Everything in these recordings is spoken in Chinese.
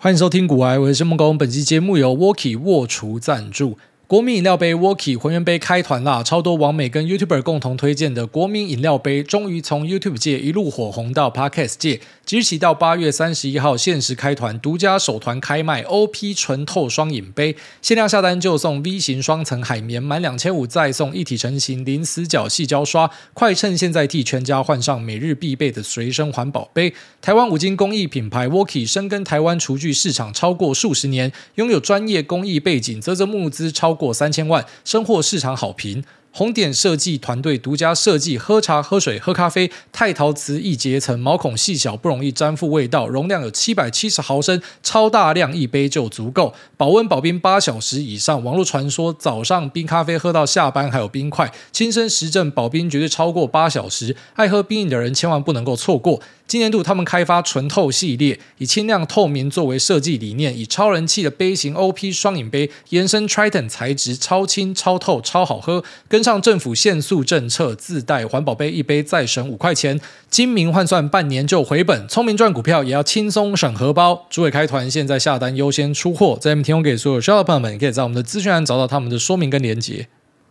欢迎收听股癌，我是孟工。本期节目由 Walkie 卧厨赞助。国民饮料杯 Walkie 浑圆杯开团啦！超多网美跟 YouTuber 共同推荐的国民饮料杯，终于从 YouTube 界一路火红到 Podcast 界。即日起到八月三十一号限时开团，独家首团开卖 OP 纯透双饮杯，限量下单就送 V 型双层海绵，满两千五再送一体成型零死角细胶刷。快趁现在替全家换上每日必备的随身环保杯！台湾五金工艺品牌 walki 深耕台湾厨具市场超过数十年，拥有专业工艺背景，啧啧募资超过三千万，深获市场好评。红点设计团队独家设计，喝茶、喝水、喝咖啡，钛陶瓷易结层，毛孔细小，不容易沾附味道，容量有七百七十毫升，超大量一杯就足够，保温保冰八小时以上。网络传说早上冰咖啡喝到下班还有冰块，亲身实证保冰绝对超过八小时，爱喝冰饮的人千万不能够错过。今年度，他们开发纯透系列，以轻量透明作为设计理念，以超人气的杯型 OP 双饮杯，延伸 Triton 材质，超轻、超透、超好喝。跟上政府限塑政策，自带环保杯一杯再省五块钱，精明换算半年就回本。聪明赚股票也要轻松省荷包。主委开团，现在下单优先出货，在 M 提供给所有需要的朋友们，可以在我们的资讯栏找到他们的说明跟连结。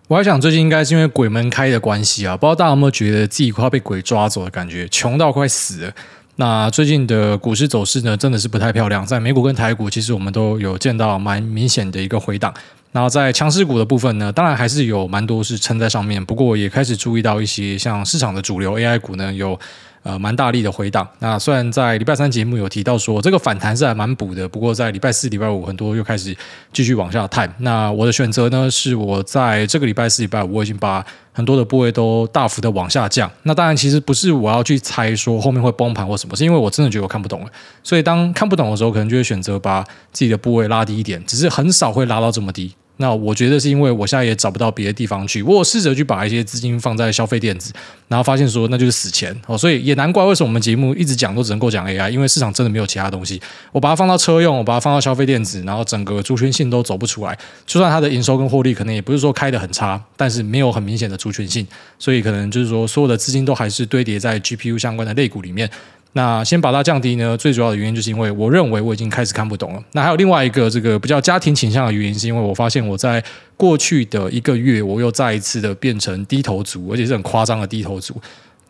我还想，最近应该是因为鬼门开的关系啊，不知道大家有没有觉得自己快要被鬼抓走的感觉，穷到快死了。那最近的股市走势呢，真的是不太漂亮。在美股跟台股，其实我们都有见到蛮明显的一个回档。然后在强势股的部分呢，当然还是有蛮多是撑在上面，不过也开始注意到一些像市场的主流 AI 股呢有。呃，蛮大力的回档。那虽然在礼拜三节目有提到说这个反弹是还蛮补的，不过在礼拜四、礼拜五很多又开始继续往下探。那我的选择呢，是我在这个礼拜四、礼拜五我已经把很多的部位都大幅的往下降。那当然其实不是我要去猜说后面会崩盘或什么，是因为我真的觉得我看不懂了。所以当看不懂的时候，可能就会选择把自己的部位拉低一点，只是很少会拉到这么低。那我觉得是因为我现在也找不到别的地方去，我试着去把一些资金放在消费电子，然后发现说那就是死钱哦，所以也难怪为什么我们节目一直讲都只能够讲 AI，因为市场真的没有其他东西。我把它放到车用，我把它放到消费电子，然后整个族群性都走不出来。就算它的营收跟获利可能也不是说开得很差，但是没有很明显的族群性，所以可能就是说所有的资金都还是堆叠在 GPU 相关的类股里面。那先把它降低呢，最主要的原因就是因为我认为我已经开始看不懂了。那还有另外一个这个比较家庭倾向的原因，是因为我发现我在过去的一个月，我又再一次的变成低头族，而且是很夸张的低头族。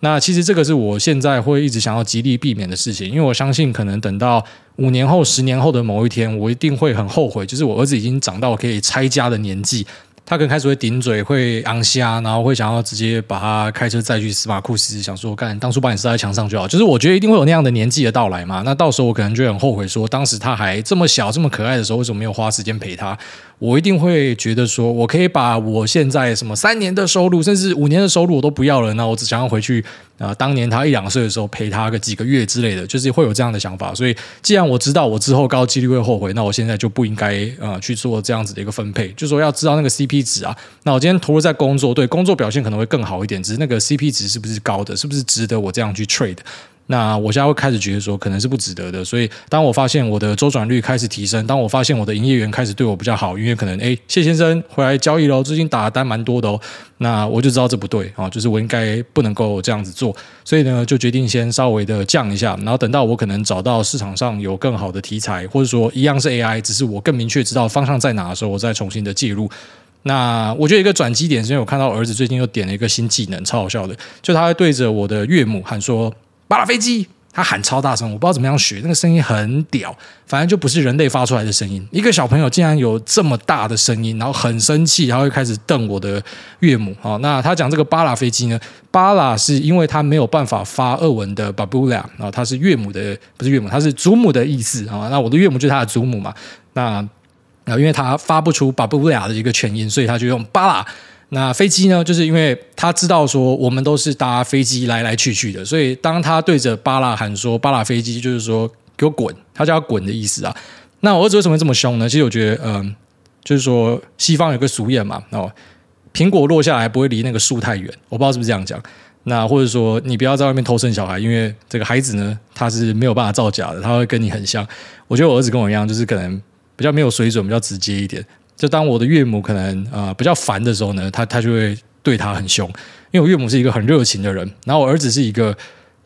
那其实这个是我现在会一直想要极力避免的事情，因为我相信可能等到五年后、十年后的某一天，我一定会很后悔，就是我儿子已经长到可以拆家的年纪。他可能开始会顶嘴，会昂虾，然后会想要直接把他开车载去司马库斯，想说干当初把你塞在墙上就好。就是我觉得一定会有那样的年纪的到来嘛。那到时候我可能就很后悔，说当时他还这么小、这么可爱的时候，为什么没有花时间陪他？我一定会觉得说，我可以把我现在什么三年的收入，甚至五年的收入我都不要了，那我只想要回去啊、当年他一两岁的时候陪他个几个月之类的，就是会有这样的想法。所以，既然我知道我之后高几率会后悔，那我现在就不应该呃去做这样子的一个分配。就说要知道那个 CP 值啊。那我今天投入在工作，对工作表现可能会更好一点，只是那个 CP 值是不是高的，是不是值得我这样去 trade？那我现在会开始觉得说，可能是不值得的。所以，当我发现我的周转率开始提升，当我发现我的营业员开始对我比较好，因为可能哎，谢先生回来交易喽，最近打的单蛮多的哦，那我就知道这不对啊，就是我应该不能够这样子做。所以呢，就决定先稍微的降一下，然后等到我可能找到市场上有更好的题材，或者说一样是 AI，只是我更明确知道方向在哪的时候，我再重新的介入。那我觉得一个转机点是因为我看到儿子最近又点了一个新技能，超好笑的，就他对着我的岳母喊说。巴拉飞机，他喊超大声，我不知道怎么样学，那个声音很屌，反正就不是人类发出来的声音。一个小朋友竟然有这么大的声音，然后很生气，然后会开始瞪我的岳母。好，那他讲这个巴拉飞机呢？巴拉是因为他没有办法发俄文的巴布拉，然后他是岳母的，不是岳母，他是祖母的意思啊。那我的岳母就是他的祖母嘛。那因为他发不出巴布拉的一个全音，所以他就用巴拉。那飞机呢？就是因为他知道说我们都是搭飞机来来去去的，所以当他对着巴拉喊说“巴拉飞机”，就是说给我滚，他叫他滚的意思啊。那我儿子为什么这么凶呢？其实我觉得，嗯、就是说西方有个俗谚嘛，哦，苹果落下来不会离那个树太远，我不知道是不是这样讲。那或者说你不要在外面偷生小孩，因为这个孩子呢，他是没有办法造假的，他会跟你很像。我觉得我儿子跟我一样，就是可能比较没有水准，比较直接一点。就当我的岳母可能、呃、比较烦的时候呢，他他就会对他很凶，因为我岳母是一个很热情的人，然后我儿子是一个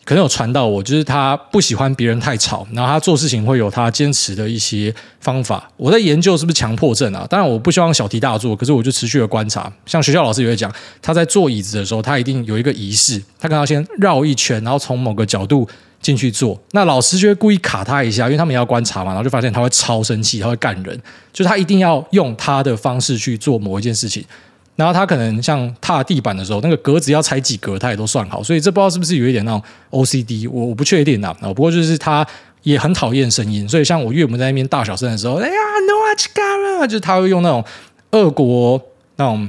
可能有传到我，就是他不喜欢别人太吵，然后他做事情会有他坚持的一些方法。我在研究是不是强迫症啊？当然我不希望小题大做，可是我就持续的观察。像学校老师也会讲，他在坐椅子的时候，他一定有一个仪式，他可能要先绕一圈，然后从某个角度进去做。那老师就会故意卡他一下，因为他们要观察嘛，然后就发现他会超生气，他会干人，就他一定要用他的方式去做某一件事情。然后他可能像踏地板的时候，那个格子要踩几格，他也都算好。所以这不知道是不是有一点那种 OCD，我我不确定啊。不过就是他也很讨厌声音，所以像我岳母在那边大小声的时候，哎呀，no a c h a r 就是他会用那种俄国那种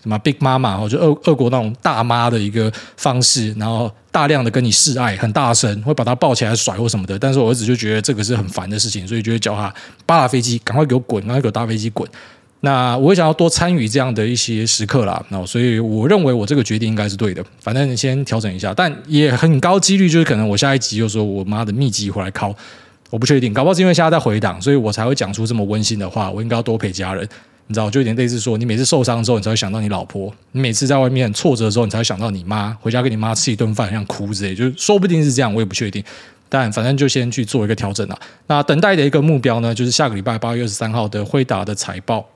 什么 big mama，或者俄俄国那种大妈的一个方式，然后大量的跟你示爱，很大声，会把他抱起来甩或什么的。但是我儿子就觉得这个是很烦的事情，所以就会叫他扒拉飞机，赶快给我滚，赶快给我搭飞机滚。那我也想要多参与这样的一些时刻啦，那所以我认为我这个决定应该是对的。反正先调整一下，但也很高几率就是可能我下一集又说我妈的秘籍回来考，我不确定，搞不好是因为现在在回档，所以我才会讲出这么温馨的话。我应该要多陪家人，你知道，就有点类似说，你每次受伤之后，你才会想到你老婆；你每次在外面挫折的时候，你才会想到你妈。回家跟你妈吃一顿饭，像哭之类，就是说不定是这样，我也不确定。但反正就先去做一个调整啦。那等待的一个目标呢，就是下个礼拜八月二十三号的辉达的财报。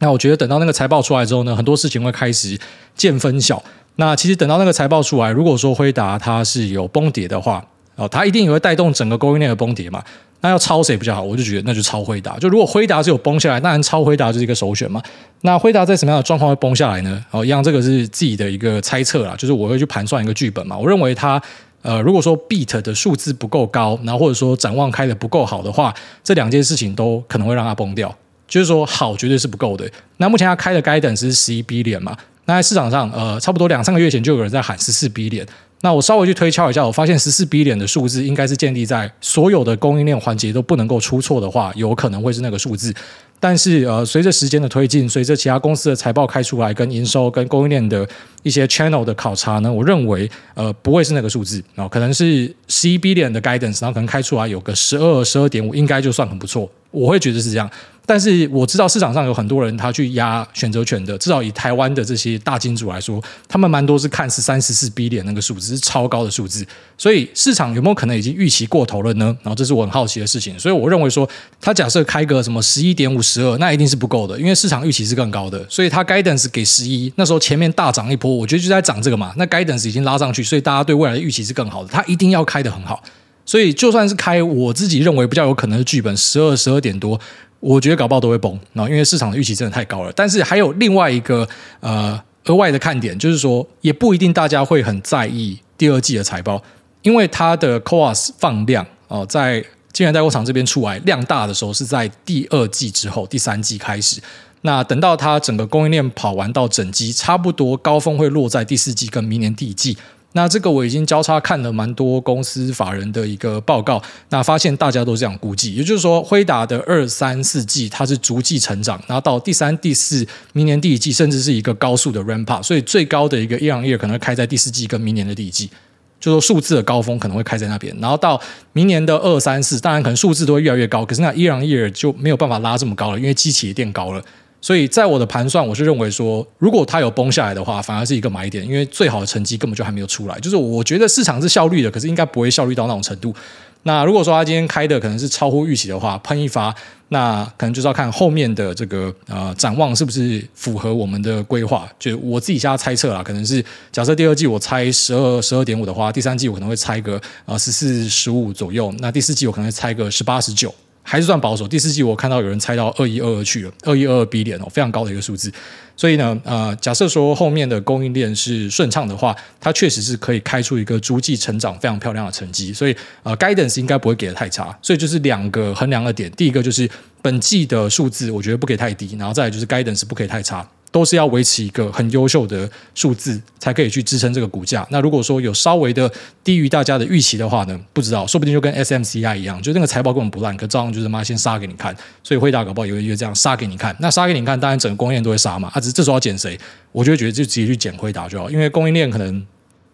那我觉得等到那个财报出来之后呢，很多事情会开始见分晓。那其实等到那个财报出来，如果说辉达它是有崩跌的话，哦，它一定也会带动整个供应链的崩跌嘛。那要抄谁比较好？我就觉得那就抄辉达。就如果辉达是有崩下来，当然抄辉达就是一个首选嘛。那辉达在什么样的状况会崩下来呢？哦，一样这个是自己的一个猜测啦，就是我会去盘算一个剧本嘛。我认为它呃，如果说 beat 的数字不够高，然后或者说展望开的不够好的话，这两件事情都可能会让它崩掉。就是说，好绝对是不够的。那目前它开的 guidance 是十一 B 点嘛？那在市场上，呃，差不多两三个月前就有人在喊十四 B 点。那我稍微去推敲一下，我发现十四 billion 的数字应该是建立在所有的供应链环节都不能够出错的话，有可能会是那个数字。但是，呃，随着时间的推进，随着其他公司的财报开出来，跟营收、跟供应链的一些 channel 的考察呢，我认为，呃，不会是那个数字，然后可能是十一 billion 的 guidance，然后可能开出来有个十二、十二点五，应该就算很不错。我会觉得是这样。但是我知道市场上有很多人他去压选择权的，至少以台湾的这些大金主来说，他们蛮多是看十三、十四 B 点那个数字是超高的数字，所以市场有没有可能已经预期过头了呢？然后这是我很好奇的事情，所以我认为说，他假设开个什么十一点五、十二，那一定是不够的，因为市场预期是更高的，所以他 guidance 给十一，那时候前面大涨一波，我觉得就在涨这个嘛，那 guidance 已经拉上去，所以大家对未来的预期是更好的，他一定要开得很好，所以就算是开我自己认为比较有可能的剧本十二、十二点多。我觉得搞不好都会崩，然后因为市场的预期真的太高了。但是还有另外一个呃额外的看点，就是说也不一定大家会很在意第二季的财报，因为它的 CoWoS 放量哦、在晶圆代工厂这边出来量大的时候是在第二季之后，第三季开始。那等到它整个供应链跑完到整机，差不多高峰会落在第四季跟明年第一季。那这个我已经交叉看了蛮多公司法人的一个报告，那发现大家都这样估计，也就是说，辉达的二三四季它是逐季成长，然后到第三、第四、明年第一季，甚至是一个高速的 ramp up，所以最高的一个 year on year 可能会开在第四季跟明年的第一季，就说数字的高峰可能会开在那边，然后到明年的二三四，当然可能数字都会越来越高，可是那 year on year 就没有办法拉这么高了，因为机器也垫高了。所以在我的盘算，我是认为说，如果它有崩下来的话，反而是一个买点，因为最好的成绩根本就还没有出来。就是我觉得市场是效率的，可是应该不会效率到那种程度。那如果说它今天开的可能是超乎预期的话，喷一发，那可能就是要看后面的这个呃展望是不是符合我们的规划。就我自己瞎猜测啦，可能是假设第二季我猜十二十二点五的话，第三季我可能会猜个呃十四十五左右，那第四季我可能会猜个十八十九。还是算保守。第四季我看到有人猜到二一二二去了，二一二二 B 点哦，非常高的一个数字。所以呢，呃，假设说后面的供应链是顺畅的话，它确实是可以开出一个逐季成长非常漂亮的成绩。所以呃，guidance 应该不会给的太差。所以就是两个衡量的点，第一个就是本季的数字，我觉得不可以太低，然后再来就是 guidance 不可以太差。都是要维持一个很优秀的数字，才可以去支撑这个股价。那如果说有稍微的低于大家的预期的话呢，不知道，说不定就跟 SMCI 一样，就那个财报根本不烂，可照样就是妈先杀给你看。所以辉达搞不好有一个这样杀给你看。那杀给你看，当然整个供应链都会杀嘛。啊，只是这时候要捡谁？我就觉得就直接去捡辉达就好，因为供应链可能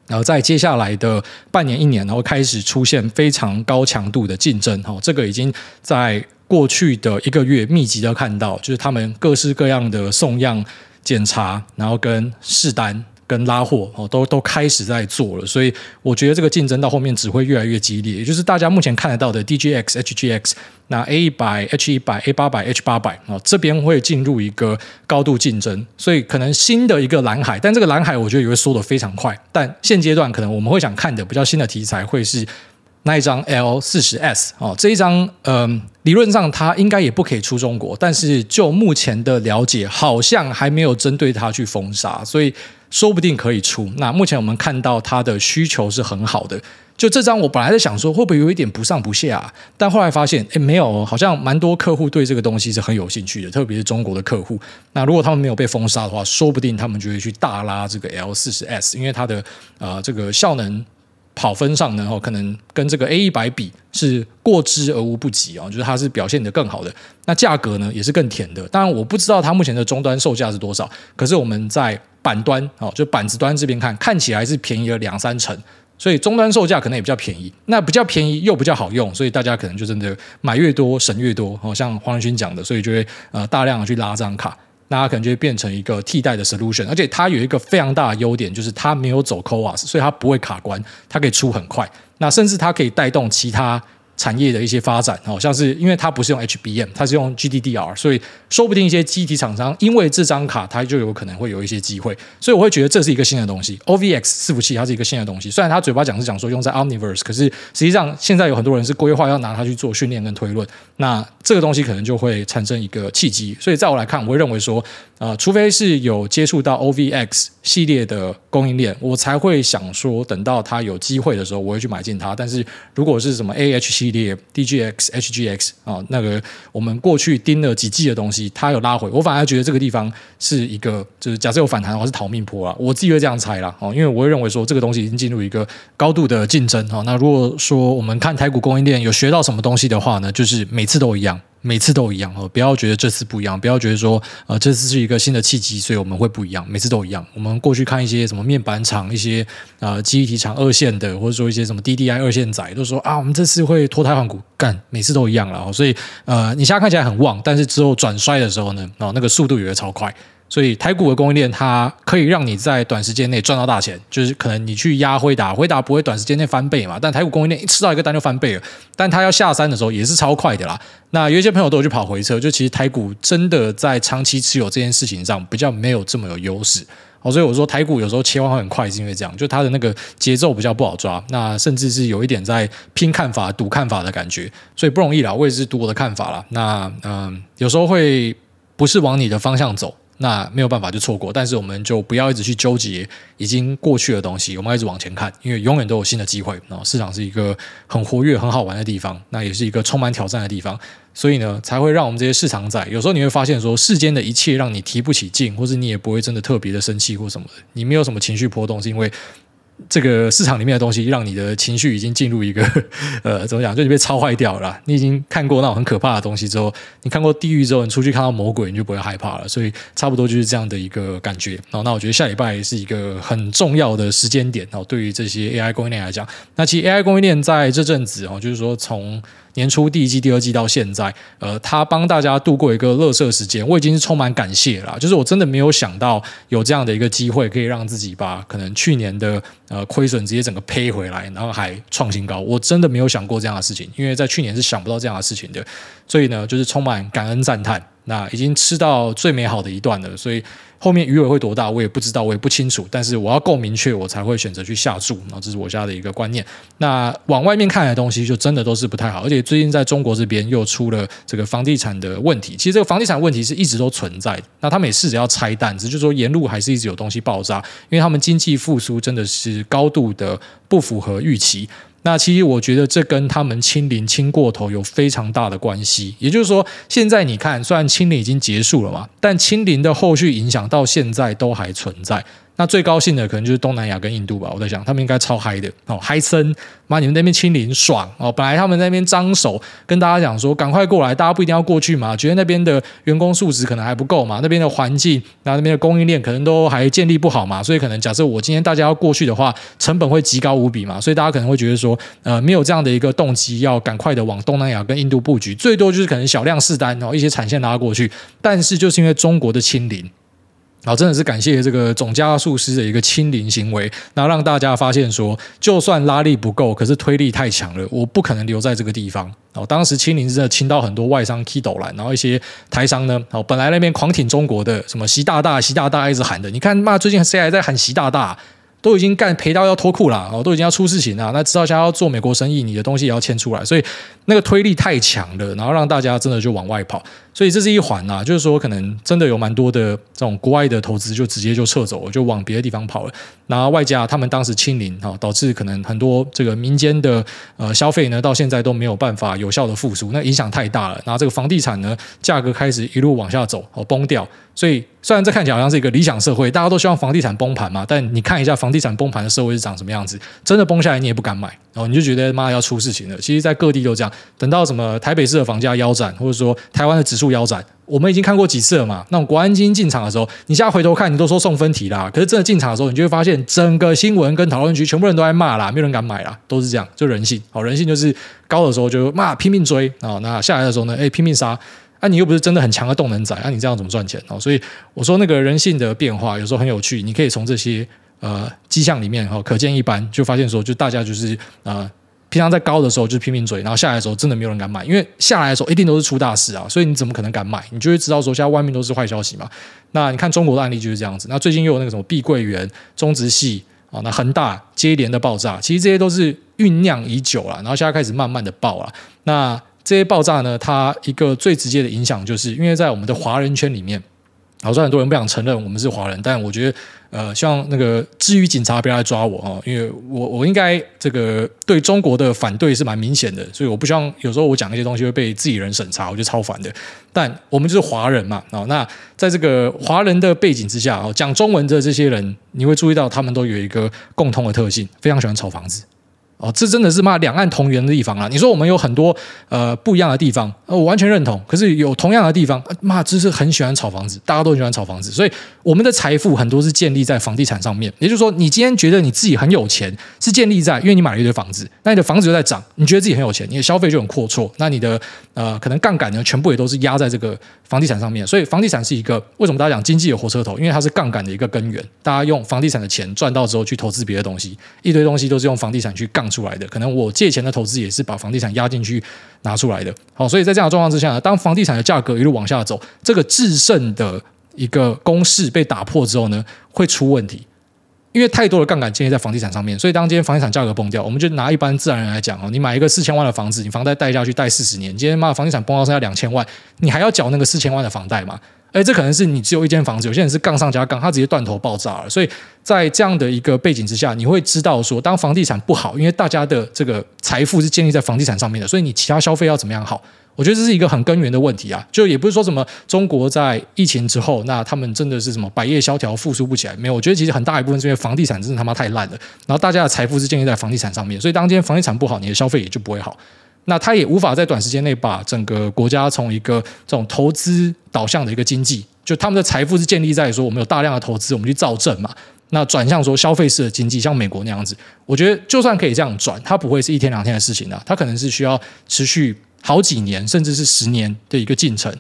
然后在接下来的半年一年，然后开始出现非常高强度的竞争。哈，这个已经在过去的一个月密集的看到，就是他们各式各样的送样。检查，然后跟试单跟拉货哦，都都开始在做了，所以我觉得这个竞争到后面只会越来越激烈。也就是大家目前看得到的 DGX、HGX，那 A 一百、H 一百、A 八百、H 八百哦，这边会进入一个高度竞争，所以可能新的一个蓝海，但这个蓝海我觉得也会缩得非常快。但现阶段可能我们会想看的比较新的题材会是。那一张 L 四十 S 哦，这一张嗯、理论上它应该也不可以出中国，但是就目前的了解，好像还没有针对它去封杀，所以说不定可以出。那目前我们看到它的需求是很好的。就这张，我本来在想说会不会有一点不上不下，但后来发现，诶，没有，好像蛮多客户对这个东西是很有兴趣的，特别是中国的客户。那如果他们没有被封杀的话，说不定他们就会去大拉这个 L 四十 S，因为它的呃这个效能。跑分上呢，哦，可能跟这个 A 一百比是过之而无不及啊，就是它是表现得更好的。那价格呢，也是更甜的。当然，我不知道它目前的终端售价是多少，可是我们在板端哦，就板子端这边看，看起来是便宜了两三成，所以终端售价可能也比较便宜。那比较便宜又比较好用，所以大家可能就真的买越多省越多。哦，像黄仁勋讲的，所以就会呃大量的去拉这张卡。那它可能就会变成一个替代的 solution，而且它有一个非常大的优点，就是它没有走 CoWoS，所以它不会卡关，它可以出很快。那甚至它可以带动其他。产业的一些发展，好像是因为它不是用 HBM，它是用 GDDR，所以说不定一些机体厂商因为这张卡，它就有可能会有一些机会，所以我会觉得这是一个新的东西。OVX 伺服器它是一个新的东西，虽然它嘴巴讲是讲说用在 Omniverse，可是实际上现在有很多人是规划要拿它去做训练跟推论，那这个东西可能就会产生一个契机。所以在我来看，我会认为说，呃，除非是有接触到 OVX 系列的供应链，我才会想说，等到它有机会的时候，我会去买进它。但是如果是什么 AHC 列 DGX、HGX 啊，那个我们过去盯了几季的东西，它有拉回，我反而觉得这个地方是一个，就是假设有反弹的话是逃命坡啊，我自己会这样猜啦，哦，因为我会认为说这个东西已经进入一个高度的竞争哦。那如果说我们看台股供应链有学到什么东西的话呢，就是每次都一样。每次都一样哦，不要觉得这次不一样，不要觉得说呃这次是一个新的契机，所以我们会不一样。每次都一样。我们过去看一些什么面板厂、一些呃记忆体厂二线的，或者说一些什么 DDI 二线仔，都说啊，我们这次会脱胎换骨，干，每次都一样了。所以呃，你现在看起来很旺，但是之后转衰的时候呢，哦，那个速度也会超快。所以台股的供应链，它可以让你在短时间内赚到大钱，就是可能你去压辉达，辉达不会短时间内翻倍嘛，但台股供应链一吃到一个单就翻倍了，但它要下山的时候也是超快的啦。那有一些朋友都有去跑回撤，就其实台股真的在长期持有这件事情上比较没有这么有优势。哦，所以我说台股有时候切换会很快，是因为这样，就它的那个节奏比较不好抓，那甚至是有一点在拼看法、赌看法的感觉，所以不容易啦。我也是赌我的看法啦。那嗯、有时候会不是往你的方向走。那没有办法就错过，但是我们就不要一直去纠结已经过去的东西，我们要一直往前看，因为永远都有新的机会。啊，市场是一个很活跃、很好玩的地方，那也是一个充满挑战的地方，所以呢，才会让我们这些市场仔，有时候你会发现说，世间的一切让你提不起劲，或是你也不会真的特别的生气或什么的，你没有什么情绪波动，是因为。这个市场里面的东西，让你的情绪已经进入一个 呃，怎么讲？就你被操坏掉了。你已经看过那种很可怕的东西之后，你看过地狱之后，你出去看到魔鬼，你就不会害怕了。所以差不多就是这样的一个感觉。哦，那我觉得下礼拜是一个很重要的时间点哦，对于这些 AI 供应链来讲，那其实 AI 供应链在这阵子哦，就是说从。年初第一季、第二季到现在，呃，他帮大家度过一个乐色时间，我已经是充满感谢了。就是我真的没有想到有这样的一个机会，可以让自己把可能去年的呃亏损直接整个赔回来，然后还创新高。我真的没有想过这样的事情，因为在去年是想不到这样的事情的。所以呢，就是充满感恩赞叹。那已经吃到最美好的一段了，所以。后面鱼尾会多大，我也不知道，我也不清楚。但是我要够明确，我才会选择去下注。然后这是我家的一个观念。那往外面看的东西，就真的都是不太好。而且最近在中国这边又出了这个房地产的问题。其实这个房地产问题是一直都存在的。那他们也试着要拆弹，只是说沿路还是一直有东西爆炸，因为他们经济复苏真的是高度的不符合预期。那其实我觉得这跟他们清零清过头有非常大的关系。也就是说，现在你看，虽然清零已经结束了嘛，但清零的后续影响到现在都还存在。那最高兴的可能就是东南亚跟印度吧，我在想他们应该超嗨的哦，嗨森，妈你们那边清零爽哦，本来他们那边张手跟大家讲说赶快过来，大家不一定要过去嘛，觉得那边的员工素质可能还不够嘛，那边的环境，那那边的供应链可能都还建立不好嘛，所以可能假设我今天大家要过去的话，成本会极高无比嘛，所以大家可能会觉得说，呃，没有这样的一个动机要赶快的往东南亚跟印度布局，最多就是可能小量试单，然后一些产线拉过去，但是就是因为中国的清零。好，真的是感谢这个总加速师的一个清零行为，然后让大家发现说，就算拉力不够，可是推力太强了，我不可能留在这个地方。哦，当时清零真的清到很多外商 key 斗蓝，然后一些台商呢，哦，本来那边狂挺中国的，什么习大大、习大大一直喊的，你看嘛，最近谁还在喊习大大？都已经干赔到要脱裤了，哦，都已经要出事情了。那知道现在要做美国生意，你的东西也要签出来，所以那个推力太强了，然后让大家真的就往外跑。所以这是一环呐，就是说可能真的有蛮多的这种国外的投资就直接就撤走了，就往别的地方跑了。然后外加他们当时清零哈，导致可能很多这个民间的呃消费呢，到现在都没有办法有效的复苏，那影响太大了。然后这个房地产呢，价格开始一路往下走，哦，崩掉。所以虽然这看起来好像是一个理想社会，大家都希望房地产崩盘嘛，但你看一下房地产崩盘的社会是长什么样子，真的崩下来你也不敢买，然后你就觉得妈要出事情了。其实，在各地都这样，等到什么台北市的房价腰斩，或者说台湾的指数腰斩，我们已经看过几次了嘛。那种国安基金进场的时候，你现在回头看，你都说送分题啦，可是真的进场的时候，你就会发现整个新闻跟讨论区全部人都在骂啦，没有人敢买啦，都是这样，就人性。好，人性就是高的时候就骂拼命追啊，那下来的时候呢，哎拼命杀。啊，你又不是真的很强的动能仔，啊，你这样怎么赚钱哦？所以我说那个人性的变化有时候很有趣，你可以从这些呃迹象里面哈，可见一斑，就发现说，就大家就是呃平常在高的时候就拼命追，然后下来的时候真的没有人敢买，因为下来的时候一定都是出大事啊，所以你怎么可能敢买？你就会知道说现在外面都是坏消息嘛。那你看中国的案例就是这样子，那最近又有那个什么碧桂园、中植系啊，那恒大接连的爆炸，其实这些都是酝酿已久了，然后现在开始慢慢的爆了。那这些爆炸呢，它一个最直接的影响，就是因为在我们的华人圈里面，好像很多人不想承认我们是华人，但我觉得，呃，希望那个至于警察不要来抓我哦，因为我我应该这个对中国的反对是蛮明显的，所以我不希望有时候我讲一些东西会被自己人审查，我觉得超烦的。但我们就是华人嘛，哦，那在这个华人的背景之下，哦，讲中文的这些人，你会注意到他们都有一个共通的特性，非常喜欢炒房子。哦，这真的是骂两岸同源的地方啊！你说我们有很多呃不一样的地方，呃，我完全认同。可是有同样的地方，骂，就是很喜欢炒房子，大家都很喜欢炒房子。所以我们的财富很多是建立在房地产上面。也就是说，你今天觉得你自己很有钱，是建立在因为你买了一堆房子，那你的房子就在涨，你觉得自己很有钱，你的消费就很阔绰，那你的呃可能杠杆呢，全部也都是压在这个房地产上面。所以房地产是一个为什么大家讲经济的火车头？因为它是杠杆的一个根源。大家用房地产的钱赚到之后去投资别的东西，一堆东西都是用房地产去杠出来的。可能我。借钱的投资也是把房地产押进去拿出来的，好，所以在这样的状况之下呢，当房地产的价格一路往下走，这个制胜的一个公式被打破之后呢，会出问题，因为太多的杠杆建立在房地产上面，所以当今天房地产价格崩掉，我们就拿一般自然人来讲哦，你买一个四千万的房子，你房贷贷下去贷四十年，今天妈的房地产崩到剩下两千万，你还要缴那个四千万的房贷吗？哎，这可能是你只有一间房子，有些人是杠上加杠，他直接断头爆炸了。所以在这样的一个背景之下，你会知道说，当房地产不好，因为大家的这个财富是建立在房地产上面的，所以你其他消费要怎么样好？我觉得这是一个很根源的问题啊。就也不是说什么中国在疫情之后，那他们真的是什么百业萧条、复苏不起来？没有，我觉得其实很大一部分是因为房地产真的他妈太烂了，然后大家的财富是建立在房地产上面，所以当今天房地产不好，你的消费也就不会好。那他也无法在短时间内把整个国家从一个这种投资导向的一个经济，就他们的财富是建立在说我们有大量的投资，我们去造证嘛。那转向说消费式的经济，像美国那样子，我觉得就算可以这样转，它不会是一天两天的事情啊，它可能是需要持续好几年，甚至是十年的一个进程。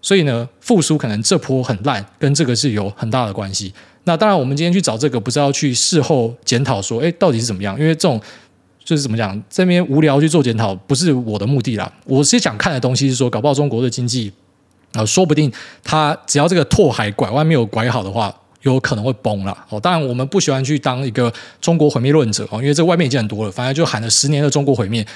所以呢，复苏可能这波很烂，跟这个是有很大的关系。那当然，我们今天去找这个，不是要去事后检讨说，哎，到底是怎么样？因为这种。就是怎么讲，这边无聊去做检讨，不是我的目的啦。我是想看的东西是说，搞不好中国的经济啊、呃，说不定它只要这个拓海拐弯没有拐好的话，有可能会崩了。哦，当然我们不喜欢去当一个中国毁灭论者哦，因为这外面已经很多了，反正就喊了十年的中国毁灭。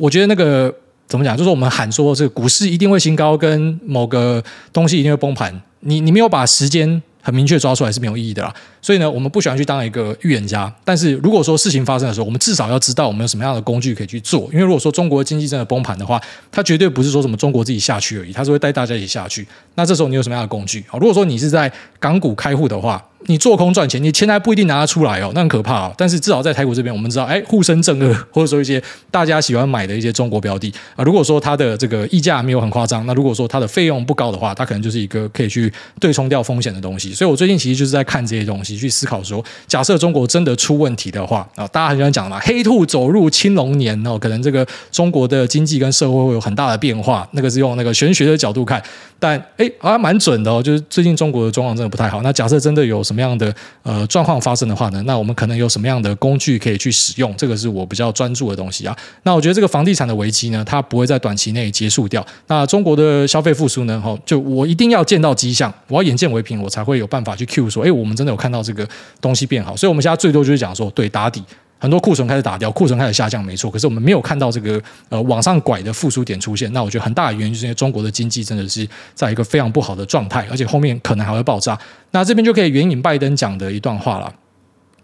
我觉得那个怎么讲，就是我们喊说这个股市一定会新高，跟某个东西一定会崩盘，你你没有把时间。很明确抓出来是没有意义的啦，所以呢，我们不喜欢去当一个预言家。但是如果说事情发生的时候，我们至少要知道我们有什么样的工具可以去做。因为如果说中国经济真的崩盘的话，它绝对不是说什么中国自己下去而已，它是会带大家一起下去。那这时候你有什么样的工具？好，如果说你是在港股开户的话，你做空赚钱，你钱还不一定拿得出来哦，那很可怕哦。但是至少在台股这边，我们知道，哎，沪深正二，或者说一些大家喜欢买的一些中国标的啊，如果说它的这个溢价没有很夸张，那如果说它的费用不高的话，它可能就是一个可以去对冲掉风险的东西。所以我最近其实就是在看这些东西，去思考说，假设中国真的出问题的话啊，大家很喜欢讲嘛，黑兔走入青龙年哦，可能这个中国的经济跟社会会有很大的变化。那个是用那个玄学的角度看，但哎，好像蛮准的哦。就是最近中国的状况真的不太好。那假设真的有什什么样的呃状况发生的话呢？那我们可能有什么样的工具可以去使用？这个是我比较专注的东西啊。那我觉得这个房地产的危机呢，它不会在短期内结束掉。那中国的消费复苏呢？哈，就我一定要见到迹象，我要眼见为凭，我才会有办法去 Q 说，哎，我们真的有看到这个东西变好。所以我们现在最多就是讲说，对，打底。很多库存开始打掉，库存开始下降，没错。可是我们没有看到这个呃往上拐的复苏点出现。那我觉得很大的原因就是因为中国的经济真的是在一个非常不好的状态，而且后面可能还会爆炸。那这边就可以援引拜登讲的一段话了。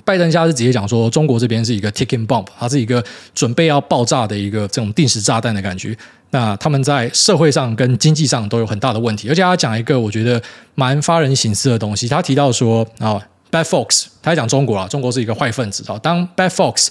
拜登家是直接讲说，中国这边是一个 ticking bomb，它是一个准备要爆炸的一个这种定时炸弹的感觉。那他们在社会上跟经济上都有很大的问题，而且他讲一个我觉得蛮发人省思的东西。他提到说啊。Bad Fox，他在讲中国啊，中国是一个坏分子啊。当 Bad Fox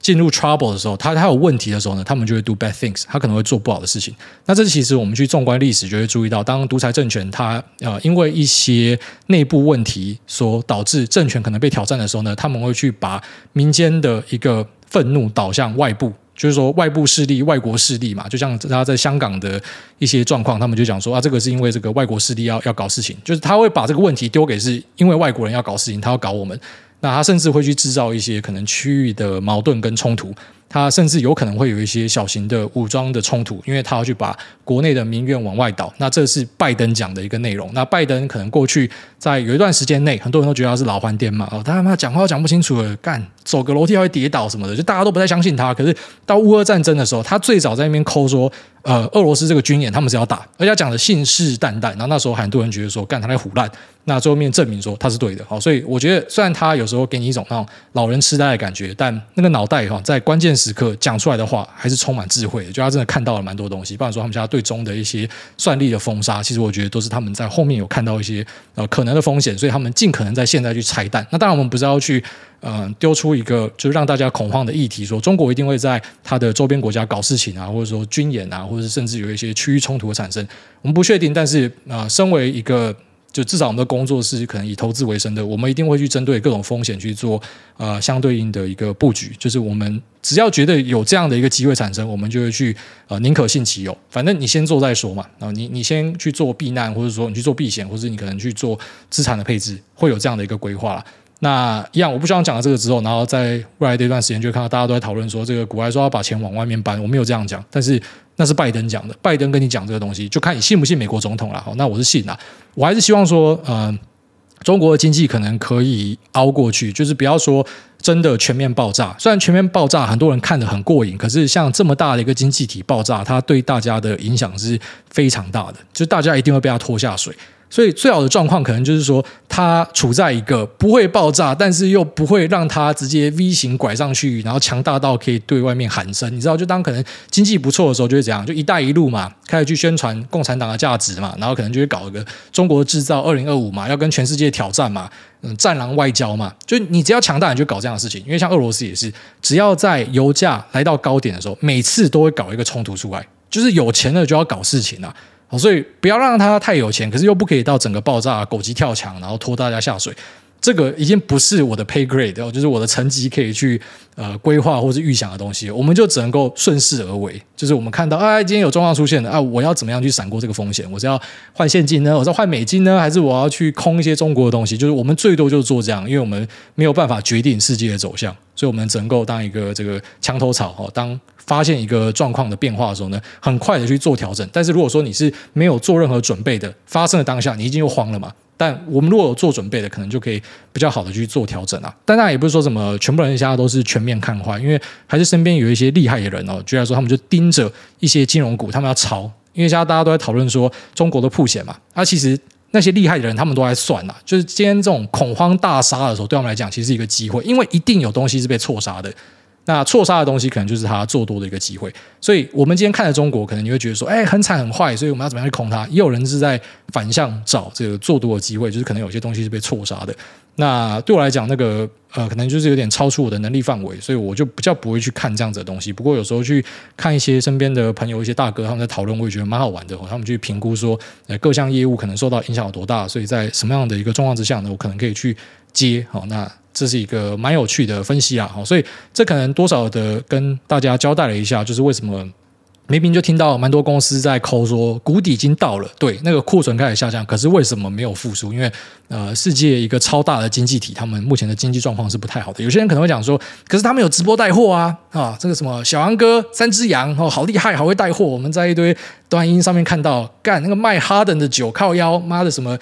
进入 trouble 的时候，他他有问题的时候呢，他们就会 do bad things，他可能会做不好的事情。那这其实我们去纵观历史，就会注意到，当独裁政权它呃因为一些内部问题所导致政权可能被挑战的时候呢，他们会去把民间的一个愤怒导向外部。就是说，外部势力、外国势力嘛，就像他在香港的一些状况，他们就讲说啊，这个是因为这个外国势力要要搞事情，就是他会把这个问题丢给是因为外国人要搞事情，他要搞我们，那他甚至会去制造一些可能区域的矛盾跟冲突。他甚至有可能会有一些小型的武装的冲突，因为他要去把国内的民怨往外导。那这是拜登讲的一个内容。那拜登可能过去在有一段时间内，很多人都觉得他是老番颠嘛，哦，他他妈讲话讲不清楚了，干走个楼梯还会跌倒什么的，就大家都不太相信他。可是到乌俄战争的时候，他最早在那边抠说，呃，俄罗斯这个军演他们是要打，而且讲的信誓旦旦。然后那时候很多人觉得说，干他在唬烂。那最后面证明说他是对的，好，所以我觉得虽然他有时候给你一种那种老人痴呆的感觉，但那个脑袋哈，在关键时刻讲出来的话还是充满智慧的，就他真的看到了蛮多东西。不然说他们家对中的一些算力的封杀，其实我觉得都是他们在后面有看到一些呃可能的风险，所以他们尽可能在现在去拆弹。那当然我们不是要去呃丢出一个就是让大家恐慌的议题，说中国一定会在他的周边国家搞事情啊，或者说军演啊，或者甚至有一些区域冲突的产生，我们不确定。但是啊、身为一个就至少我们的工作是可能以投资为生的，我们一定会去针对各种风险去做呃相对应的一个布局。就是我们只要觉得有这样的一个机会产生，我们就会去呃宁可信其有，反正你先做再说嘛。然后你你先去做避难，或者说你去做避险，或者你可能去做资产的配置，会有这样的一个规划。那一样，我不希望讲了这个之后，然后在未来的一段时间，就看到大家都在讨论说，这个股外说要把钱往外面搬，我没有这样讲，但是那是拜登讲的，拜登跟你讲这个东西，就看你信不信美国总统了。好，那我是信啦，我还是希望说，呃，中国的经济可能可以熬过去，就是不要说真的全面爆炸。虽然全面爆炸很多人看得很过瘾，可是像这么大的一个经济体爆炸，它对大家的影响是非常大的，就大家一定会被它拖下水。所以最好的状况可能就是说，它处在一个不会爆炸，但是又不会让它直接 V 型拐上去，然后强大到可以对外面喊声。你知道，就当可能经济不错的时候，就会怎样？就“一带一路”嘛，开始去宣传共产党的价值嘛，然后可能就会搞一个中国制造二零二五嘛，要跟全世界挑战嘛，嗯，战狼外交嘛。就你只要强大，你就搞这样的事情。因为像俄罗斯也是，只要在油价来到高点的时候，每次都会搞一个冲突出来，就是有钱的就要搞事情啊。所以不要让他太有钱，可是又不可以到整个爆炸、狗急跳墙，然后拖大家下水。这个已经不是我的 pay grade，就是我的层级可以去呃规划或是预想的东西。我们就只能够顺势而为，就是我们看到啊，今天有状况出现了啊，我要怎么样去闪过这个风险？我是要换现金呢？我是要换美金呢？还是我要去空一些中国的东西？就是我们最多就是做这样，因为我们没有办法决定世界的走向，所以我们只能够当一个这个墙头草哈，当。发现一个状况的变化的时候呢，很快的去做调整。但是如果说你是没有做任何准备的，发生的当下你已经又慌了嘛。但我们如果有做准备的，可能就可以比较好的去做调整啊。但那也不是说什么全部人现在都是全面看坏，因为还是身边有一些厉害的人哦，居然说他们就盯着一些金融股，他们要抄。因为现在大家都在讨论说中国的曝险嘛，啊，其实那些厉害的人他们都在算呐，就是今天这种恐慌大杀的时候，对他们来讲其实是一个机会，因为一定有东西是被错杀的。那错杀的东西可能就是他做多的一个机会。所以我们今天看的中国，可能你会觉得说，哎，很惨很坏，所以我们要怎么样去空它？也有人是在反向找这个做多的机会，就是可能有些东西是被错杀的。那对我来讲，那个呃，可能就是有点超出我的能力范围，所以我就比较不会去看这样子的东西。不过有时候去看一些身边的朋友、一些大哥他们在讨论，我也觉得蛮好玩的。他们去评估说，呃，各项业务可能受到影响有多大，所以在什么样的一个状况之下呢，我可能可以去接。好，那这是一个蛮有趣的分析啊。好，所以这可能多少的跟大家交代了一下，就是为什么。明明就听到蛮多公司在抠说谷底已经到了，对，那个库存开始下降，可是为什么没有复苏？因为呃，世界一个超大的经济体，他们目前的经济状况是不太好的。有些人可能会讲说，可是他们有直播带货啊，啊，这个什么小杨哥三只羊哦，好厉害，好会带货。我们在一堆短音上面看到，干那个卖哈登的酒靠腰，妈的什么。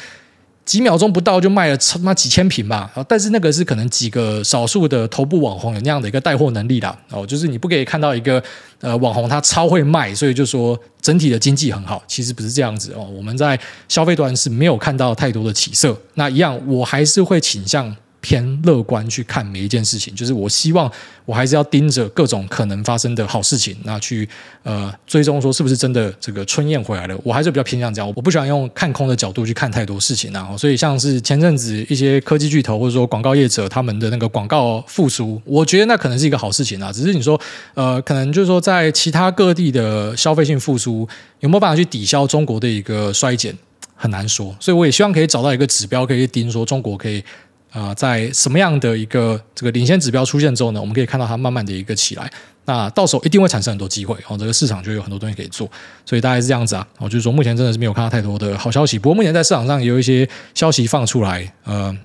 几秒钟不到就卖了他妈几千瓶吧，但是那个是可能几个少数的头部网红有那样的一个带货能力啦，哦，就是你不可以看到一个呃网红他超会卖，所以就说整体的经济很好，其实不是这样子哦。我们在消费端是没有看到太多的起色，那一样我还是会倾向。偏乐观去看每一件事情，就是我希望我还是要盯着各种可能发生的好事情，那去呃追踪说是不是真的这个春燕回来了。我还是比较偏向这样，我不喜欢用看空的角度去看太多事情啊。所以像是前阵子一些科技巨头或者说广告业者他们的那个广告复苏，我觉得那可能是一个好事情啊。只是你说呃，可能就是说在其他各地的消费性复苏有没有办法去抵消中国的一个衰减，很难说。所以我也希望可以找到一个指标可以盯说中国可以。啊、在什么样的一个这个领先指标出现之后呢，我们可以看到它慢慢的一个起来。那到时候一定会产生很多机会，哦，这个市场就有很多东西可以做。所以大概是这样子啊。我就是说，目前真的是没有看到太多的好消息。不过目前在市场上也有一些消息放出来，呃，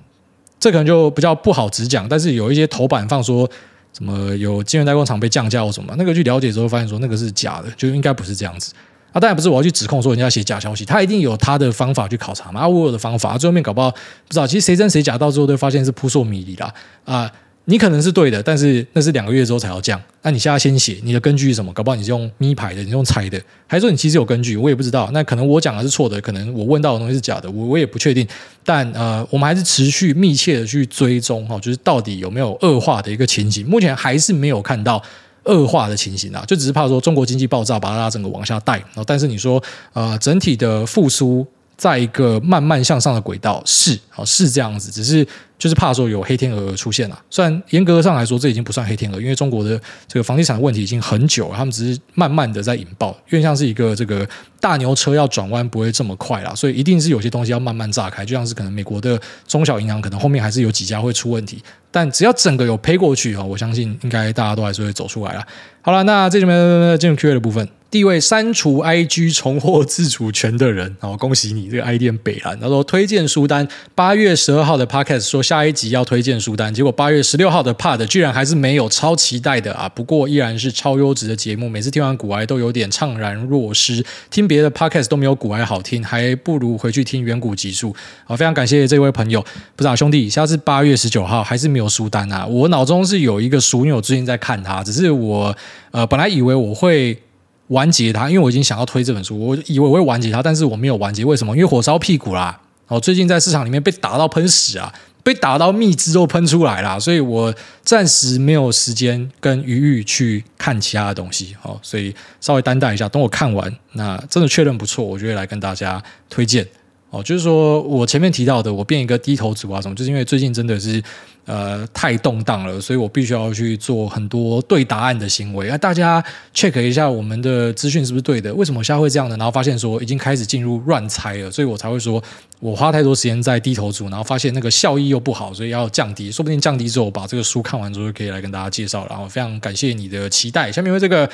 这可能就比较不好直讲。但是有一些头版放说什么有晶圆代工厂被降价或什么，那个去了解之后发现说那个是假的，就应该不是这样子。啊，当然不是我要去指控说人家写假消息，他一定有他的方法去考察嘛。啊，我有的方法，最后面搞不好不知道，其实谁真谁假，到最后都发现是扑朔迷离啦。啊，你可能是对的，但是那是两个月之后才要降。那你现在先写，你的根据是什么？搞不好你是用咪牌的，你用猜的，还是说你其实有根据？我也不知道。那可能我讲的是错的，可能我问到的东西是假的，我我也不确定。但呃，我们还是持续密切的去追踪哈，就是到底有没有恶化的一个前景。目前还是没有看到。恶化的情形啊，就只是怕说中国经济爆炸把它整个往下带，然后但是你说呃整体的复苏在一个慢慢向上的轨道是啊是这样子，只是。就是怕说有黑天鹅出现了，虽然严格上来说这已经不算黑天鹅，因为中国的这个房地产问题已经很久了，他们只是慢慢的在引爆，因为像是一个这个大牛车要转弯不会这么快啦，所以一定是有些东西要慢慢炸开，就像是可能美国的中小银行可能后面还是有几家会出问题，但只要整个有赔过去啊，我相信应该大家都还是会走出来了。好了，那这里面进入 Q&A 的部分。第一位删除 IG 重获自主权的人，好，恭喜你，这个 ID 北蓝。他说推荐书单，八月十二号的 Podcast 说下一集要推荐书单，结果八月十六号的 Pod 居然还是没有，超期待的啊！不过依然是超优质的节目，每次听完古癌都有点怅然若失，听别的 Podcast 都没有古癌好听，还不如回去听远古集数。好，非常感谢这位朋友。不是啊，兄弟，下次八月十九号还是没有书单啊？我脑中是有一个书，因为我最近在看它，只是我呃本来以为我会。完结它，因为我已经想要推这本书，我以为我会完结它，但是我没有完结。为什么？因为火烧屁股啦！哦，最近在市场里面被打到喷屎啊，被打到蜜汁都喷出来啦，所以我暂时没有时间跟余裕去看其他的东西。哦，所以稍微担待一下，等我看完，那真的确认不错，我就会来跟大家推荐。哦，就是说我前面提到的，我变一个低头族啊什么，就是因为最近真的是。呃，太动荡了，所以我必须要去做很多对答案的行为。那大家 check 一下我们的资讯是不是对的？为什么现在会这样呢？然后发现说已经开始进入乱猜了，所以我才会说我花太多时间在低头族，然后发现那个效益又不好，所以要降低。说不定降低之后，把这个书看完之后，可以来跟大家介绍。然后非常感谢你的期待。下面为这个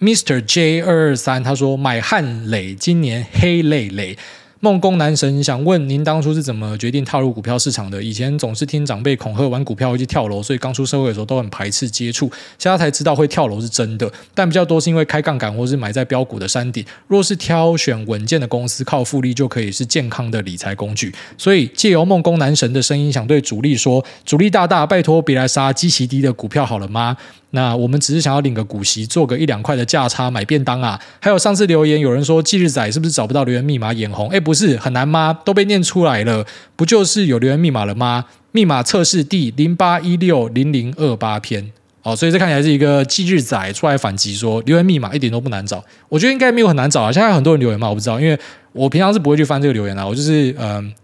Mr. J 二二三他说买汉磊，今年黑累累。梦工男神想问您当初是怎么决定踏入股票市场的？以前总是听长辈恐吓玩股票会去跳楼，所以刚出社会的时候都很排斥接触。现在才知道会跳楼是真的，但比较多是因为开杠杆或是买在标股的山顶。若是挑选稳健的公司，靠复利就可以是健康的理财工具。所以借由梦工男神的声音，想对主力说：主力大大，拜托别来杀基奇低的股票好了吗？那我们只是想要领个股息，做个一两块的价差买便当啊！还有上次留言有人说忌日仔是不是找不到留言密码眼红？哎，不是很难吗？都被念出来了，不就是有留言密码了吗？密码测试第零八一六零零二八篇哦，所以这看起来是一个忌日仔出来反击说留言密码一点都不难找。我觉得应该没有很难找啊。现在很多人留言嘛，我不知道，因为我平常是不会去翻这个留言啊。我就是嗯、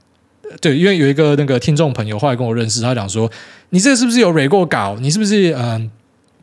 呃，对，因为有一个那个听众朋友后来跟我认识，他讲说你这是不是有蕊过稿？你是不是嗯、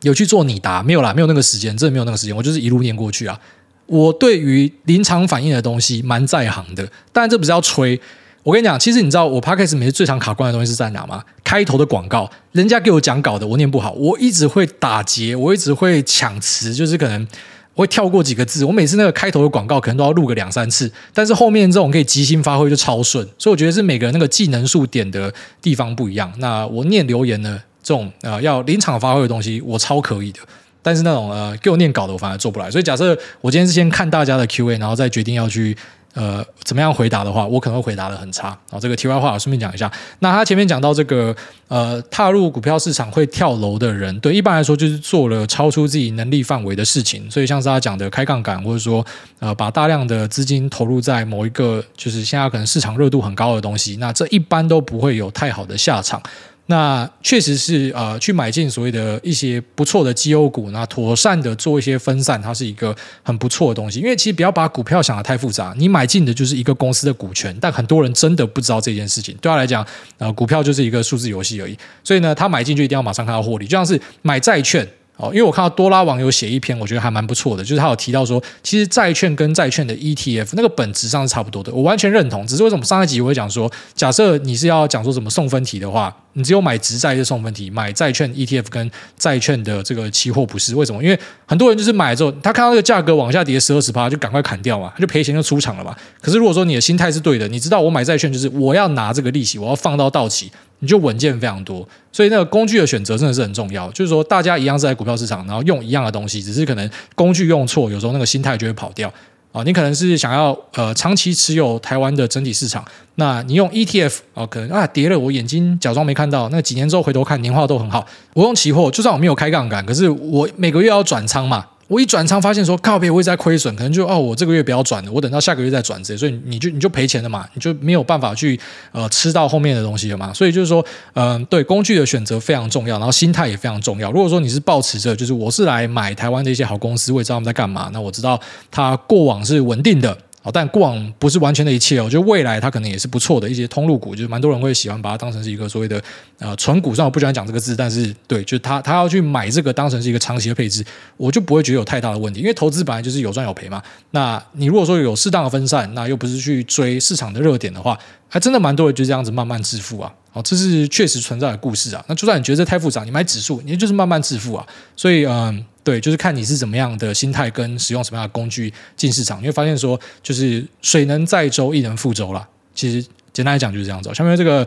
有去做拟答？没有啦，没有那个时间，真的没有那个时间。我就是一路念过去啊。我对于临场反应的东西蛮在行的，但这不是要吹。我跟你讲，其实你知道我 p o c a s t 每次最常卡关的东西是在哪吗？开头的广告，人家给我讲稿的，我念不好，我一直会打结，我一直会抢词，就是可能我会跳过几个字。我每次那个开头的广告可能都要录个两三次，但是后面这种可以即兴发挥就超顺。所以我觉得是每个人那个技能数点的地方不一样。那我念留言呢，这种呃要临场发挥的东西，我超可以的。但是那种呃，给我念稿的，我反而做不来。所以假设我今天是先看大家的 Q&A，然后再决定要去呃怎么样回答的话，我可能会回答的很差。好，这个题外话，我顺便讲一下。那他前面讲到这个呃，踏入股票市场会跳楼的人，对，一般来说就是做了超出自己能力范围的事情。所以像是他讲的开杠杆，或者说呃，把大量的资金投入在某一个就是现在可能市场热度很高的东西，那这一般都不会有太好的下场。那确实是呃，去买进所谓的一些不错的绩优股，那妥善的做一些分散，它是一个很不错的东西。因为其实不要把股票想得太复杂，你买进的就是一个公司的股权，但很多人真的不知道这件事情。对他来讲，呃，股票就是一个数字游戏而已。所以呢，他买进去一定要马上看到获利，就像是买债券。哦，因为我看到多拉网友写一篇，我觉得还蛮不错的，就是他有提到说，其实债券跟债券的 ETF 那个本质上是差不多的，我完全认同。只是为什么上一集我会讲说，假设你是要讲说什么送分题的话，你只有买直债是送分题，买债券 ETF 跟债券的这个期货不是？为什么？因为很多人就是买之后，他看到那个价格往下跌十二十趴，就赶快砍掉嘛，他就赔钱就出场了嘛。可是如果说你的心态是对的，你知道我买债券就是我要拿这个利息，我要放到到期。你就稳健非常多，所以那个工具的选择真的是很重要。就是说，大家一样是在股票市场，然后用一样的东西，只是可能工具用错，有时候那个心态就会跑掉啊。你可能是想要呃长期持有台湾的整体市场，那你用 ETF 啊，可能啊跌了，我眼睛假装没看到，那几年之后回头看年化都很好。我用期货，就算我没有开杠杆，可是我每个月要转仓嘛。我一转仓发现说靠别，我一直在亏损，可能就哦，我这个月不要转了，我等到下个月再转，所以你就你就赔钱了嘛，你就没有办法去呃吃到后面的东西了嘛。所以就是说，嗯、呃，对工具的选择非常重要，然后心态也非常重要。如果说你是抱持着就是我是来买台湾的一些好公司，我也知道他们在干嘛，那我知道它过往是稳定的。哦，但过往不是完全的一切哦，我觉得未来它可能也是不错的一些通路股，就是蛮多人会喜欢把它当成是一个所谓的呃纯股，虽然我不喜欢讲这个字，但是对，就是他他要去买这个当成是一个长期的配置，我就不会觉得有太大的问题，因为投资本来就是有赚有赔嘛。那你如果说有适当的分散，那又不是去追市场的热点的话，还真的蛮多人就这样子慢慢致富啊。哦，这是确实存在的故事啊。那就算你觉得这太复杂，你买指数，你就是慢慢致富啊。所以嗯。对，就是看你是怎么样的心态跟使用什么样的工具进市场，你会发现说，就是水能载舟，亦能覆舟啦。其实简单来讲就是这样子。下面这个，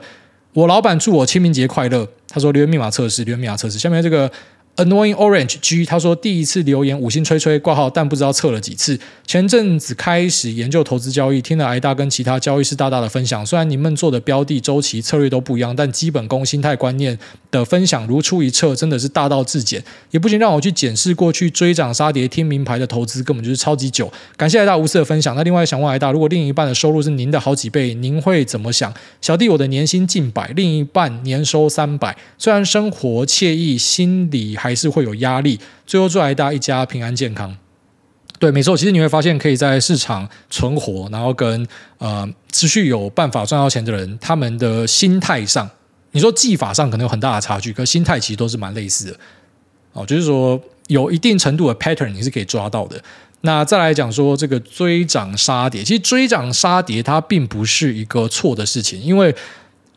我老板祝我清明节快乐。他说留言密码测试，留言密码测试。下面这个。Annoying Orange G 他说第一次留言五星吹吹挂号，但不知道测了几次。前阵子开始研究投资交易，听了挨大跟其他交易师大大的分享，虽然你们做的标的周期策略都不一样，但基本功、心态观念的分享如出一辙，真的是大道至简，也不禁让我去检视过去追涨杀跌听名牌的投资根本就是超级久。感谢挨大无私的分享。那另外想问挨大，如果另一半的收入是您的好几倍，您会怎么想？小弟我的年薪近百，另一半年收三百，虽然生活惬意，心里。还是会有压力，最后祝挨大一家平安健康。对，没错，其实你会发现，可以在市场存活，然后跟呃持续有办法赚到钱的人，他们的心态上，你说技法上可能有很大的差距，可心态其实都是蛮类似的。哦，就是说有一定程度的 pattern 你是可以抓到的。那再来讲说这个追涨杀跌，其实追涨杀跌它并不是一个错的事情，因为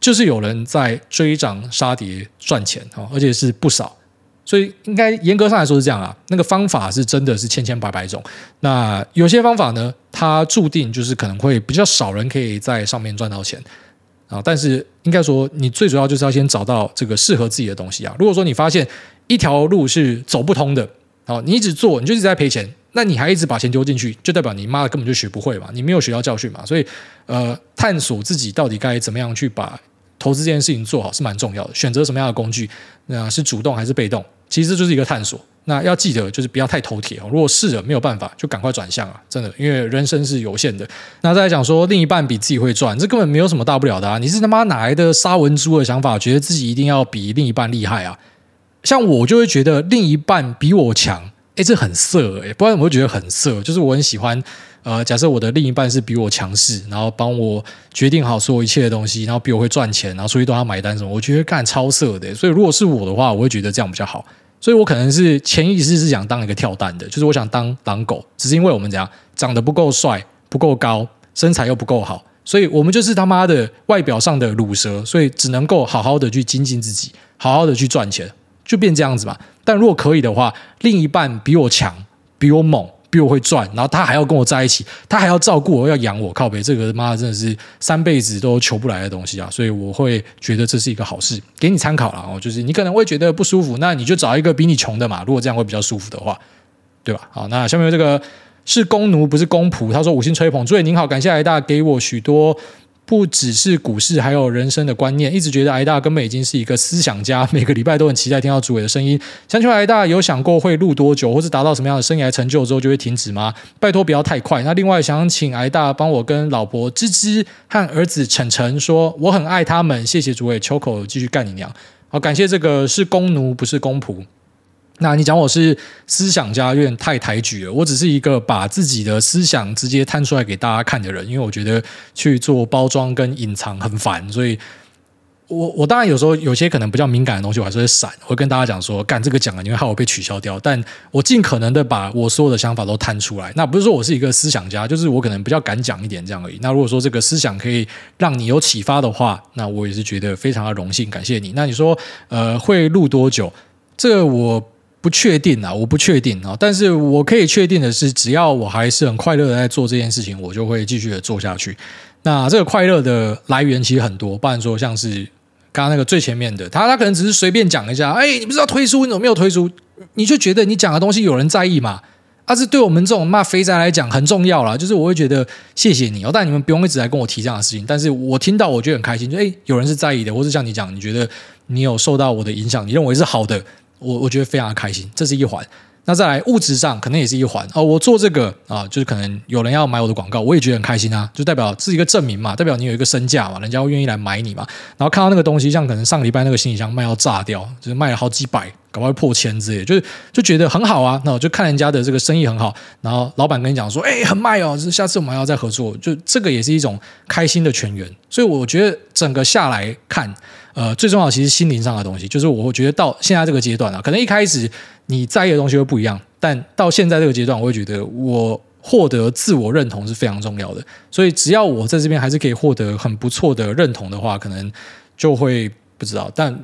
就是有人在追涨杀跌赚钱啊，而且是不少。所以应该严格上来说是这样啊，那个方法是真的是千千百百种。那有些方法呢，它注定就是可能会比较少人可以在上面赚到钱啊。但是应该说，你最主要就是要先找到这个适合自己的东西啊。如果说你发现一条路是走不通的，哦，你一直做，你就一直在赔钱，那你还一直把钱丢进去，就代表你妈的根本就学不会嘛，你没有学到教训嘛。所以呃，探索自己到底该怎么样去把投资这件事情做好是蛮重要的。选择什么样的工具，那是主动还是被动？其实就是一个探索，那要记得就是不要太头铁哦。如果试了没有办法，就赶快转向啊！真的，因为人生是有限的。那再来讲说，另一半比自己会赚，这根本没有什么大不了的啊！你是他妈哪来的杀蚊猪的想法，觉得自己一定要比另一半厉害啊？像我就会觉得另一半比我强，哎，这很色哎，不然我会觉得很色。就是我很喜欢，呃，假设我的另一半是比我强势，然后帮我决定好所有一切的东西，然后比我会赚钱，然后出去都要买单什么，我觉得干超色的。所以如果是我的话，我会觉得这样比较好。所以我可能是潜意识是想当一个跳蛋的，就是我想当狼狗，只是因为我们怎样长得不够帅、不够高，身材又不够好。所以我们就是他妈的外表上的鲁蛇，所以只能够好好的去精进自己，好好的去赚钱，就变这样子嘛。但如果可以的话，另一半比我强，比我猛，比我会赚，然后他还要跟我在一起，他还要照顾我，要养我，靠北，这个妈真的是三辈子都求不来的东西啊！所以我会觉得这是一个好事，给你参考了哦。就是你可能会觉得不舒服，那你就找一个比你穷的嘛。如果这样会比较舒服的话，对吧？好，那下面这个。是公奴，不是公仆。他说：“五星吹捧，诸位您好，感谢癌大给我许多不只是股市，还有人生的观念。一直觉得癌大根本已经是一个思想家，每个礼拜都很期待听到主委的声音。想请问癌大有想过会录多久，或是达到什么样的生涯成就之后就会停止吗？拜托不要太快。那另外想请癌大帮我跟老婆芝芝和儿子晨晨说，我很爱他们。谢谢主委，秋口继续干你娘。好，感谢这个是弓奴，不是弓仆。”那你讲我是思想家，有点太抬举了。我只是一个把自己的思想直接摊出来给大家看的人，因为我觉得去做包装跟隐藏很烦，所以我我当然有时候有些可能比较敏感的东西，我还是会闪，我会跟大家讲说，干这个讲了，你会害我被取消掉。但我尽可能的把我所有的想法都摊出来。那不是说我是一个思想家，就是我可能比较敢讲一点这样而已。那如果说这个思想可以让你有启发的话，那我也是觉得非常的荣幸，感谢你。那你说呃会录多久？这个我。不确定啊，我不确定啊，但是我可以确定的是，只要我还是很快乐的在做这件事情，我就会继续的做下去。那这个快乐的来源其实很多，不然说像是刚刚那个最前面的，他他可能只是随便讲一下，哎，你不知道推书，你怎么没有推书？你就觉得你讲的东西有人在意嘛？啊是对我们这种骂肥宅来讲很重要啦，就是我会觉得谢谢你哦，但你们不用一直来跟我提这样的事情，但是我听到我觉得很开心，就哎，有人是在意的，或是像你讲，你觉得你有受到我的影响，你认为是好的。我我觉得非常的开心，这是一环。那再来物质上可能也是一环哦。我做这个啊，就是可能有人要买我的广告，我也觉得很开心啊，就代表是一个证明嘛，代表你有一个身价嘛，人家会愿意来买你嘛。然后看到那个东西，像可能上个礼拜那个行李箱卖到炸掉，就是卖了好几百，搞不好破千之类，就是就觉得很好啊。那我就看人家的这个生意很好，然后老板跟你讲说，哎，很卖哦，是下次我们还要再合作，就这个也是一种开心的泉源。所以我觉得整个下来看。呃，最重要其实心灵上的东西，就是我觉得到现在这个阶段啊，可能一开始你在意的东西会不一样，但到现在这个阶段，我会觉得我获得自我认同是非常重要的。所以只要我在这边还是可以获得很不错的认同的话，可能就会不知道，但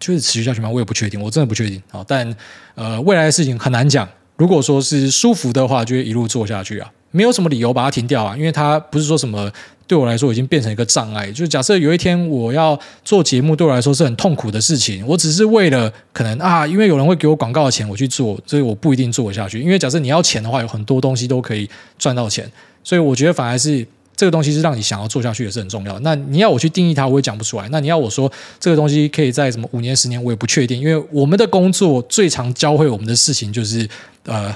就是持续下去吗？我也不确定，我真的不确定啊。但呃，未来的事情很难讲。如果说是舒服的话，就一路做下去啊，没有什么理由把它停掉啊，因为它不是说什么。对我来说已经变成一个障碍。就假设有一天我要做节目，对我来说是很痛苦的事情。我只是为了可能啊，因为有人会给我广告的钱，我去做，所以我不一定做下去。因为假设你要钱的话，有很多东西都可以赚到钱。所以我觉得反而是这个东西是让你想要做下去也是很重要。那你要我去定义它，我也讲不出来。那你要我说这个东西可以在什么五年、十年，我也不确定。因为我们的工作最常教会我们的事情就是呃。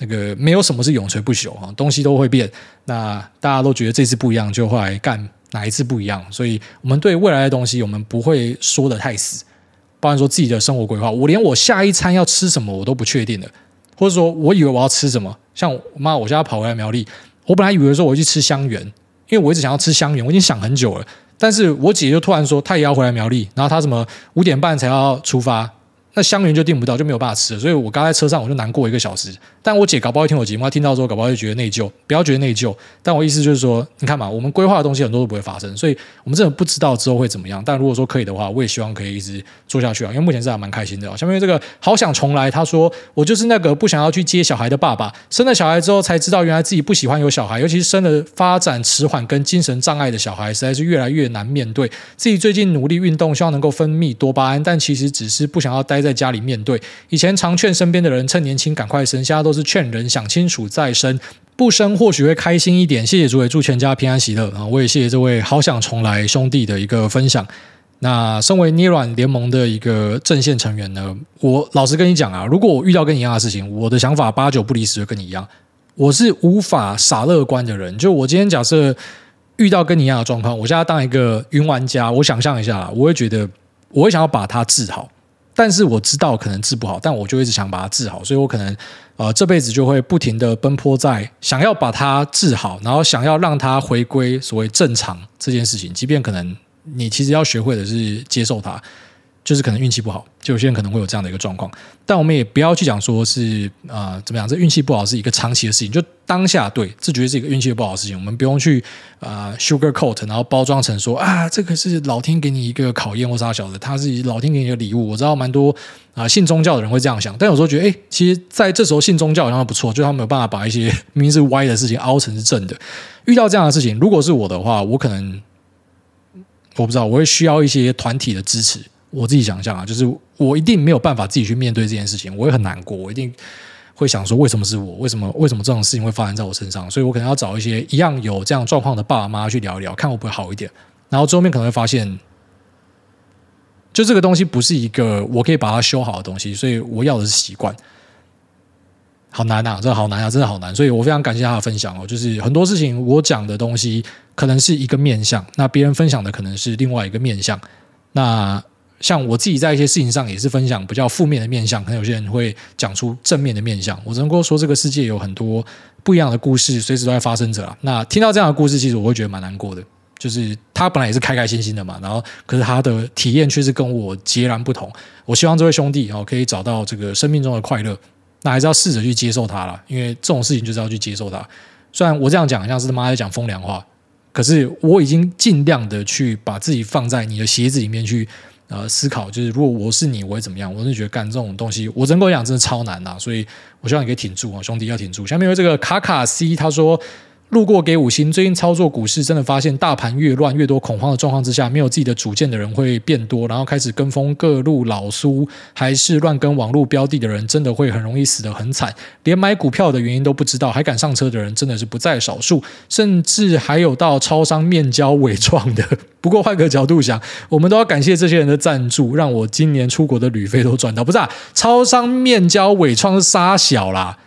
那个没有什么是永垂不朽啊，东西都会变。那大家都觉得这次不一样，就会来干哪一次不一样。所以，我们对未来的东西，我们不会说的太死。包含说自己的生活规划，我连我下一餐要吃什么我都不确定的，或者说我以为我要吃什么。像我妈，我现在跑回来苗栗，我本来以为说我去吃香园，因为我一直想要吃香园，我已经想很久了。但是我姐就突然说她也要回来苗栗，然后她什么五点半才要出发。那香云就订不到，就没有办法吃了，所以我刚在车上我就难过一个小时。但我姐搞不好会听我节目，她听到之后搞不好就觉得内疚，不要觉得内疚。但我意思就是说，你看嘛，我们规划的东西很多都不会发生，所以我们真的不知道之后会怎么样。但如果说可以的话，我也希望可以一直做下去啊，因为目前是还蛮开心的。下面这个好想重来，他说我就是那个不想要去接小孩的爸爸，生了小孩之后才知道原来自己不喜欢有小孩，尤其是生了发展迟缓跟精神障碍的小孩，实在是越来越难面对。自己最近努力运动，希望能够分泌多巴胺，但其实只是不想要待在家里面对。以前常劝身边的人趁年轻赶快生，现在都是劝人想清楚再生，不生或许会开心一点。谢谢诸位，祝全家平安喜乐啊！我也谢谢这位好想重来兄弟的一个分享。那身为捏软联盟的一个阵线成员呢，我老实跟你讲啊，如果我遇到跟你一样的事情，我的想法八九不离十，就跟你一样。我是无法傻乐观的人，就我今天假设遇到跟你一样的状况，我现在当一个云玩家，我想象一下，我会觉得我会想要把它治好。但是我知道可能治不好，但我就一直想把它治好，所以我可能呃这辈子就会不停的奔波在想要把它治好，然后想要让它回归所谓正常这件事情，即便可能你其实要学会的是接受它。就是可能运气不好，就有些人可能会有这样的一个状况，但我们也不要去讲说是啊、怎么样，这运气不好是一个长期的事情，就当下对，这绝对是一个运气不好的事情，我们不用去啊、sugar coat，然后包装成说啊这个是老天给你一个考验或啥小的，他是老天给你的礼物。我知道蛮多啊、信宗教的人会这样想，但有时候觉得哎，其实在这时候信宗教好像不错，就他们有办法把一些明明是歪的事情凹成是正的。遇到这样的事情，如果是我的话，我可能我不知道，我会需要一些团体的支持。我自己想象啊，就是我一定没有办法自己去面对这件事情，我也很难过，我一定会想说，为什么是我？为什么为什么这种事情会发生在我身上？所以我可能要找一些一样有这样状况的爸爸妈妈去聊一聊，看会不会好一点。然后最后面可能会发现，就这个东西不是一个我可以把它修好的东西，所以我要的是习惯。好难啊，真的好难啊，真的好难。所以我非常感谢他的分享哦，就是很多事情我讲的东西可能是一个面向，那别人分享的可能是另外一个面向，那。像我自己在一些事情上也是分享比较负面的面相，可能有些人会讲出正面的面相。我只能够说，这个世界有很多不一样的故事，随时都在发生着。那听到这样的故事，其实我会觉得蛮难过的。就是他本来也是开开心心的嘛，然后可是他的体验却是跟我截然不同。我希望这位兄弟哦可以找到这个生命中的快乐，那还是要试着去接受他了，因为这种事情就是要去接受他。虽然我这样讲像是他妈在讲风凉话，可是我已经尽量的去把自己放在你的鞋子里面去。呃，思考就是，如果我是你，我会怎么样？我是觉得干这种东西，我真跟我讲，真的超难呐，所以我希望你可以挺住啊，兄弟要挺住。下面有这个卡卡 C，他说。路过给五星。最近操作股市，真的发现大盘越乱越多恐慌的状况之下，没有自己的主见的人会变多，然后开始跟风各路老苏，还是乱跟网络标的的人，真的会很容易死得很惨。连买股票的原因都不知道，还敢上车的人真的是不在少数，甚至还有到超商面交伪创的。不过换个角度想，我们都要感谢这些人的赞助，让我今年出国的旅费都赚到。不是啊，超商面交伪创是杀小啦。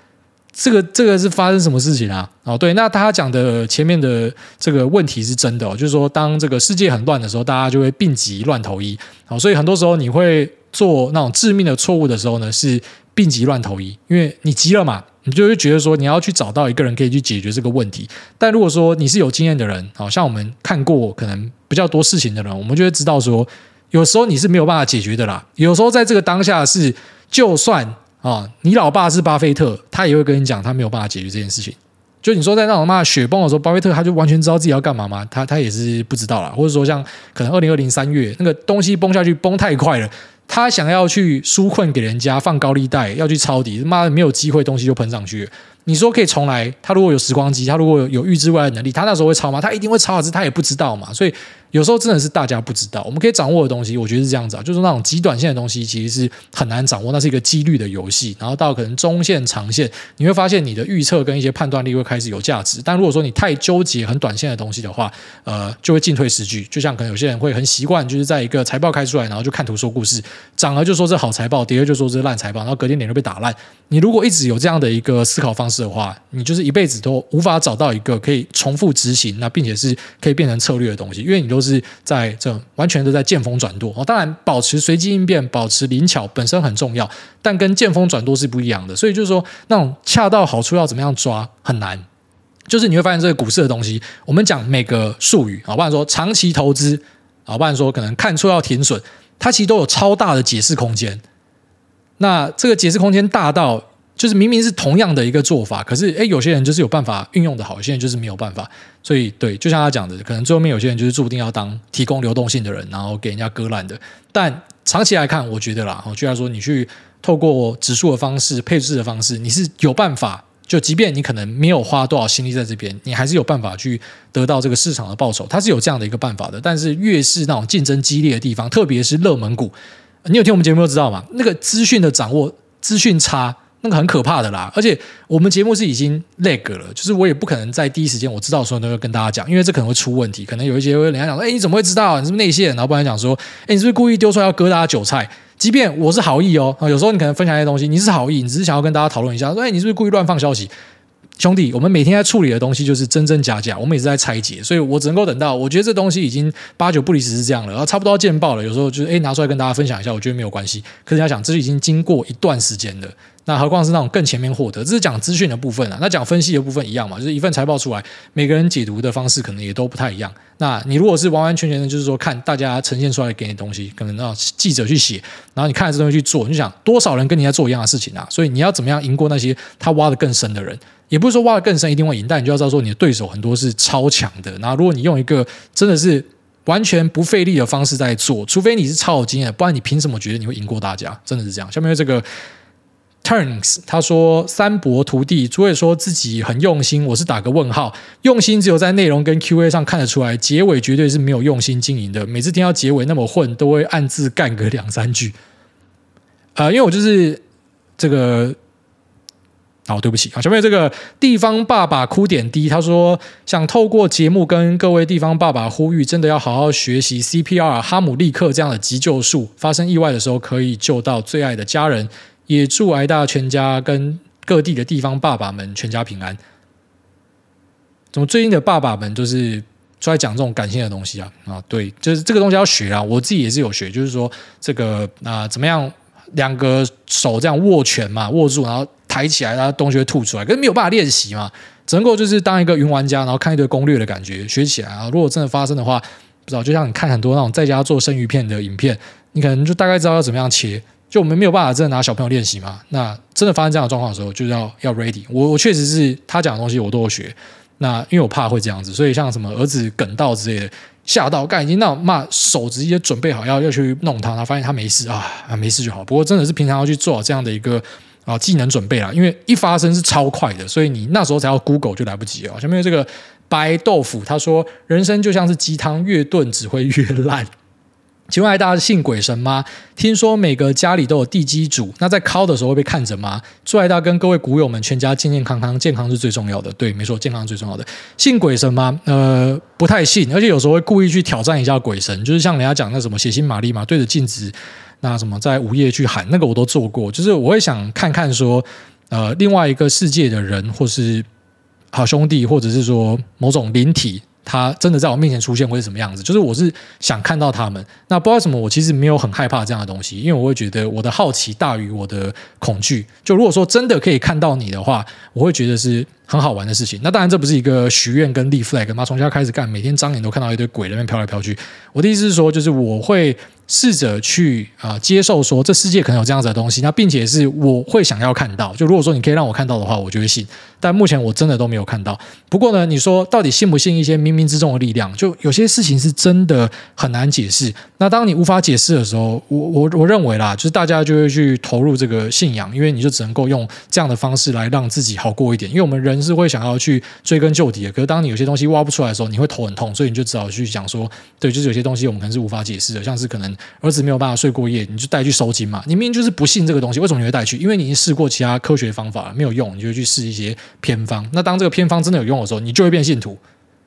这个这个是发生什么事情啊？哦，对，那他讲的前面的这个问题是真的哦，就是说，当这个世界很乱的时候，大家就会病急乱投医。好，所以很多时候你会做那种致命的错误的时候呢，是病急乱投医，因为你急了嘛，你就会觉得说你要去找到一个人可以去解决这个问题。但如果说你是有经验的人，好像我们看过可能比较多事情的人，我们就会知道说，有时候你是没有办法解决的啦。有时候在这个当下是，就算。啊、你老爸是巴菲特，他也会跟你讲，他没有办法解决这件事情。就你说在那种嘛雪崩的时候，巴菲特他就完全知道自己要干嘛吗？他他也是不知道啦。或者说像可能二零二零三月那个东西崩下去，崩太快了，他想要去纾困给人家放高利贷，要去抄底，妈的没有机会，东西就喷上去。你说可以重来？他如果有时光机，他如果有有预知未来的能力，他那时候会抄吗？他一定会抄，只是他也不知道嘛。所以有时候真的是大家不知道。我们可以掌握的东西，我觉得是这样子啊，就是那种极短线的东西，其实是很难掌握，那是一个几率的游戏。然后到可能中线、长线，你会发现你的预测跟一些判断力会开始有价值。但如果说你太纠结很短线的东西的话，呃，就会进退失据。就像可能有些人会很习惯，就是在一个财报开出来，然后就看图说故事，涨了就说这好财报，跌了就说这烂财报，然后隔天脸就被打烂。你如果一直有这样的一个思考方式的话，你就是一辈子都无法找到一个可以重复执行，那并且是可以变成策略的东西，因为你都是在这完全都在见风转舵哦。当然，保持随机应变、保持灵巧本身很重要，但跟见风转舵是不一样的。所以就是说，那种恰到好处要怎么样抓很难。就是你会发现，这个股市的东西，我们讲每个术语啊，不然说长期投资啊，不然说可能看错要停损，它其实都有超大的解释空间。那这个解释空间大到，就是明明是同样的一个做法，可是诶，有些人就是有办法运用的好，有些人就是没有办法。所以对，就像他讲的，可能最后面有些人就是注定要当提供流动性的人，然后给人家割烂的。但长期来看，我觉得啦，就像说你去透过指数的方式、配置的方式，你是有办法。就即便你可能没有花多少心力在这边，你还是有办法去得到这个市场的报酬。它是有这样的一个办法的。但是越是那种竞争激烈的地方，特别是热门股。你有听我们节目都知道吗？那个资讯的掌握，资讯差，那个很可怕的啦。而且我们节目是已经 lag 了，就是我也不可能在第一时间我知道的时候都要跟大家讲，因为这可能会出问题。可能有一些人家讲说：“哎，你怎么会知道？你是不是内线？”然后不然讲说：“哎，你是不是故意丢出来要割大家韭菜？”即便我是好意哦，有时候你可能分享一些东西，你是好意，你只是想要跟大家讨论一下，说：“哎，你是不是故意乱放消息？”兄弟，我们每天在处理的东西就是真真假假，我们也是在拆解，所以我只能够等到我觉得这东西已经八九不离十是这样了，然后差不多见报了。有时候就是哎拿出来跟大家分享一下，我觉得没有关系。可是你要想，这是已经经过一段时间的，那何况是那种更前面获得，这是讲资讯的部分啊。那讲分析的部分一样嘛，就是一份财报出来，每个人解读的方式可能也都不太一样。那你如果是完完全全的，就是说看大家呈现出来给你东西，可能让记者去写，然后你看了这东西去做，你就想多少人跟你在做一样的事情啊？所以你要怎么样赢过那些他挖得更深的人？也不是说挖得更深一定会赢，但你就要知道说你的对手很多是超强的。那如果你用一个真的是完全不费力的方式在做，除非你是超有经验，不然你凭什么觉得你会赢过大家？真的是这样。下面这个。Turns，他说三伯徒弟，诸位说自己很用心，我是打个问号。用心只有在内容跟 Q&A 上看得出来，结尾绝对是没有用心经营的。每次听到结尾那么混，都会暗自干个两三句。啊、呃，因为我就是这个，哦，对不起啊，前面这个地方爸爸哭点低，他说想透过节目跟各位地方爸爸呼吁，真的要好好学习 CPR、哈姆立克这样的急救术，发生意外的时候可以救到最爱的家人。也祝挨大全家跟各地的地方爸爸们全家平安。怎么最近的爸爸们就是出来讲这种感性的东西啊？啊，对，就是这个东西要学啊。我自己也是有学，就是说这个啊、怎么样两个手这样握拳嘛，握住然后抬起来，然后东西会吐出来，可是没有办法练习嘛，只能够就是当一个云玩家，然后看一堆攻略的感觉学起来啊。如果真的发生的话，不知道就像你看很多那种在家做生鱼片的影片，你可能就大概知道要怎么样切。就我们没有办法真的拿小朋友练习嘛？那真的发生这样的状况的时候，就要要 ready 我。我确实是他讲的东西我都有学。那因为我怕会这样子，所以像什么儿子梗到之类的，吓到干已经那骂手直接准备好要要去弄他，他发现他没事啊，没事就好。不过真的是平常要去做好这样的一个啊技能准备啦，因为一发生是超快的，所以你那时候才要 Google 就来不及了。下面这个白豆腐他说：“人生就像是鸡汤，越炖只会越烂。”请问大家信鬼神吗？听说每个家里都有地基主，那在敲的时候会被看着吗？祝爱大跟各位股友们全家健健康康，健康是最重要的。对，没错，健康是最重要的。信鬼神吗？呃，不太信，而且有时候会故意去挑战一下鬼神，就是像人家讲那什么血腥玛丽嘛，对着镜子那什么在午夜去喊，那个我都做过。就是我会想看看说，呃，另外一个世界的人，或是好兄弟，或者是说某种灵体。他真的在我面前出现会是什么样子？就是我是想看到他们。那不知道什么，我其实没有很害怕这样的东西，因为我会觉得我的好奇大于我的恐惧。就如果说真的可以看到你的话，我会觉得是很好玩的事情。那当然这不是一个许愿跟立 flag 嘛，从现在开始干，每天张眼都看到一堆鬼在那边飘来飘去。我的意思是说，就是我会。试着去啊、接受说这世界可能有这样子的东西，那并且是我会想要看到。就如果说你可以让我看到的话，我就会信。但目前我真的都没有看到。不过呢，你说到底信不信一些冥冥之中的力量？就有些事情是真的很难解释。那当你无法解释的时候，我我我认为啦，就是大家就会去投入这个信仰，因为你就只能够用这样的方式来让自己好过一点。因为我们人是会想要去追根究底的。可是当你有些东西挖不出来的时候，你会头很痛，所以你就只好去想说，对，就是有些东西我们可能是无法解释的，像是可能。儿子没有办法睡过夜，你就带去收金嘛。你明明就是不信这个东西，为什么你会带去？因为你已经试过其他科学方法了，没有用，你就去试一些偏方。那当这个偏方真的有用的时候，你就会变信徒，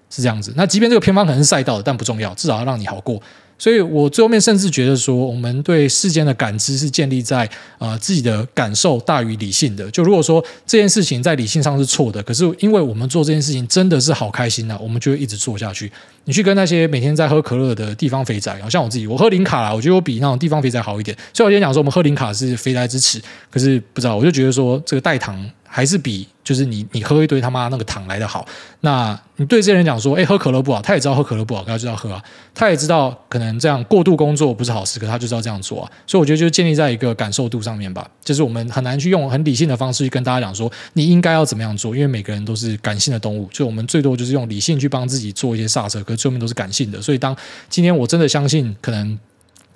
是这样子。那即便这个偏方可能是赛道的，但不重要，至少要让你好过。所以我最后面甚至觉得说，我们对世间的感知是建立在、呃、自己的感受大于理性的。就如果说这件事情在理性上是错的，可是因为我们做这件事情真的是好开心啊，我们就会一直做下去。你去跟那些每天在喝可乐的地方肥宅，好像我自己，我喝零卡啦，我觉得我比那种地方肥宅好一点。所以我今天讲说我们喝零卡是肥宅之耻，可是不知道，我就觉得说这个代糖。还是比就是你你喝一堆他妈那个糖来的好。那你对这些人讲说，哎，喝可乐不好，他也知道喝可乐不好，他就要喝啊。他也知道可能这样过度工作不是好事，可他就知道这样做啊。所以我觉得就建立在一个感受度上面吧。就是我们很难去用很理性的方式去跟大家讲说你应该要怎么样做，因为每个人都是感性的动物。所以我们最多就是用理性去帮自己做一些刹车，可是最后面都是感性的。所以当今天我真的相信可能。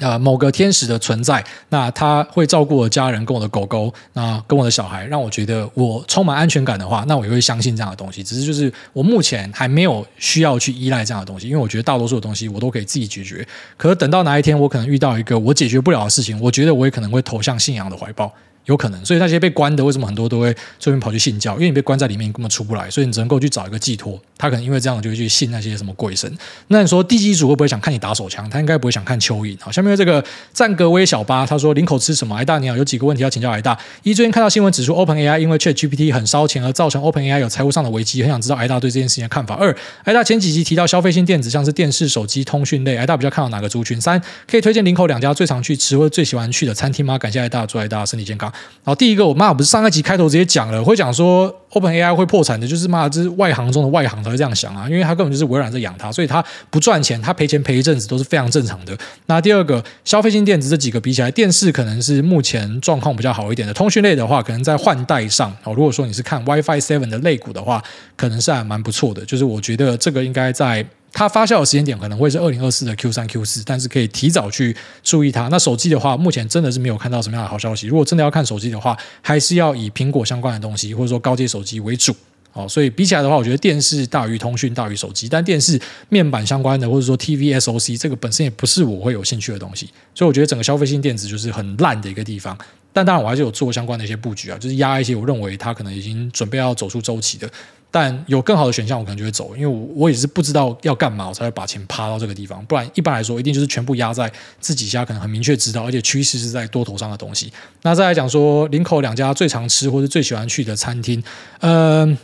呃，某个天使的存在，那他会照顾我家人，跟我的狗狗，那跟我的小孩，让我觉得我充满安全感的话，那我也会相信这样的东西。只是就是我目前还没有需要去依赖这样的东西，因为我觉得大多数的东西我都可以自己解决。可是等到哪一天我可能遇到一个我解决不了的事情，我觉得我也可能会投向信仰的怀抱。有可能，所以那些被关的，为什么很多都会最近跑去信教？因为你被关在里面，根本出不来，所以你只能够去找一个寄托。他可能因为这样就会去信那些什么鬼神。那你说地基主会不会想看你打手枪？他应该不会想看蚯蚓。好，下面这个赞格威小巴他说：“林口吃什么？”艾大你好，有几个问题要请教艾大。一，最近看到新闻指出，OpenAI 因为 ChatGPT 很烧钱而造成 OpenAI 有财务上的危机，很想知道艾大对这件事情的看法。二，艾大前几集提到消费性电子，像是电视、手机、通讯类，艾大比较看好哪个族群？三，可以推荐林口两家最常去吃或最喜欢去的餐厅吗？感谢艾大，祝艾大身体健康。好，第一个我。妈，不是上一集开头直接讲了，会讲说 OpenAI 会破产的，就是妈，这是外行中的外行才会这样想啊，因为他根本就是微软在养他，所以他不赚钱，他赔钱赔一阵子都是非常正常的。那第二个，消费性电子这几个比起来，电视可能是目前状况比较好一点的，通讯类的话，可能在换代上哦。如果说你是看 WiFi Seven 的类股的话，可能是还蛮不错的，就是我觉得这个应该在。它发酵的时间点可能会是二零二四的 Q 三 Q 四，但是可以提早去注意它。那手机的话，目前真的是没有看到什么样的好消息。如果真的要看手机的话，还是要以苹果相关的东西或者说高阶手机为主。哦，所以比起来的话，我觉得电视大于通讯大于手机。但电视面板相关的或者说 TV SoC 这个本身也不是我会有兴趣的东西。所以我觉得整个消费性电子就是很烂的一个地方。但当然我还是有做相关的一些布局啊，就是压一些我认为它可能已经准备要走出周期的。但有更好的选项，我可能就会走，因为我我也是不知道要干嘛，我才会把钱趴到这个地方。不然一般来说，一定就是全部压在自己家，可能很明确知道，而且趋势是在多头上的东西。那再来讲说，林口两家最常吃或是最喜欢去的餐厅，嗯、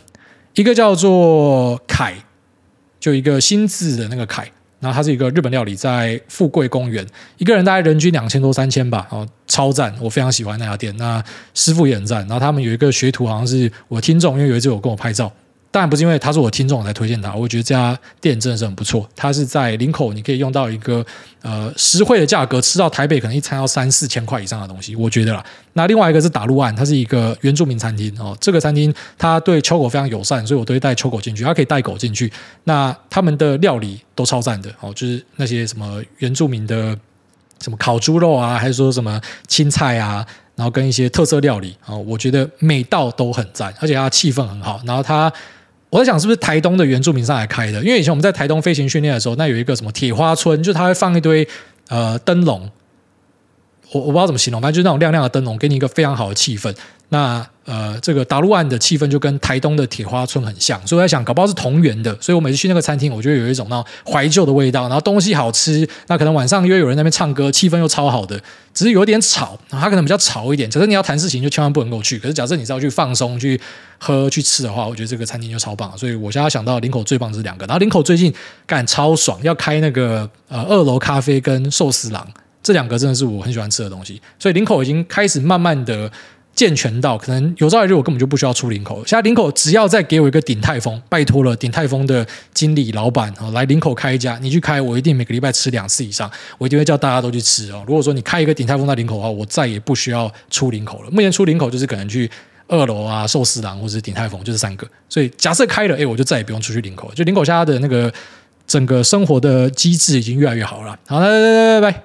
一个叫做凯，就一个新字的那个凯，然后它是一个日本料理，在富贵公园，一个人大概人均两千多三千吧，哦，超赞，我非常喜欢那家店。那师傅也很赞，然后他们有一个学徒，好像是我听众，因为有一次有跟我拍照。当然不是因为他是我听众我才推荐他，我觉得这家店真的是很不错。它是在林口，你可以用到一个呃实惠的价格吃到台北可能一餐要三四千块以上的东西，我觉得啦。那另外一个是打鹿岸，它是一个原住民餐厅哦。这个餐厅它对秋狗非常友善，所以我都会带秋狗进去，它可以带狗进去。那他们的料理都超赞的哦，就是那些什么原住民的什么烤猪肉啊，还是说什么青菜啊，然后跟一些特色料理哦，我觉得每道都很赞，而且它气氛很好。然后它。我在想是不是台东的原住民上来开的？因为以前我们在台东飞行训练的时候，那有一个什么铁花村，就他会放一堆呃灯笼，我我不知道怎么形容，反正就是那种亮亮的灯笼，给你一个非常好的气氛。那呃，这个打鹿岸的气氛就跟台东的铁花村很像，所以我在想，搞不好是同源的。所以我每次去那个餐厅，我觉得有一种那种怀旧的味道，然后东西好吃。那可能晚上因为有人在那边唱歌，气氛又超好的，只是有点吵，它可能比较吵一点。假设你要谈事情，就千万不能够去。可是假设你是要去放松、去喝、去吃的话，我觉得这个餐厅就超棒。所以我现在想到林口最棒是两个，然后林口最近干超爽，要开那个呃二楼咖啡跟寿司郎，这两个真的是我很喜欢吃的东西。所以林口已经开始慢慢的。健全到可能有朝一日我根本就不需要出林口。现在林口只要再给我一个鼎泰丰，拜托了，鼎泰丰的经理老板啊，来林口开一家，你去开，我一定每个礼拜吃两次以上，我一定会叫大家都去吃哦。如果说你开一个鼎泰丰在林口的话，我再也不需要出林口了。目前出林口就是可能去二楼啊、寿司郎或者鼎泰丰，就是三个。所以假设开了，哎，我就再也不用出去林口了。就林口现在的那个整个生活的机制已经越来越好了。好，来来来来来。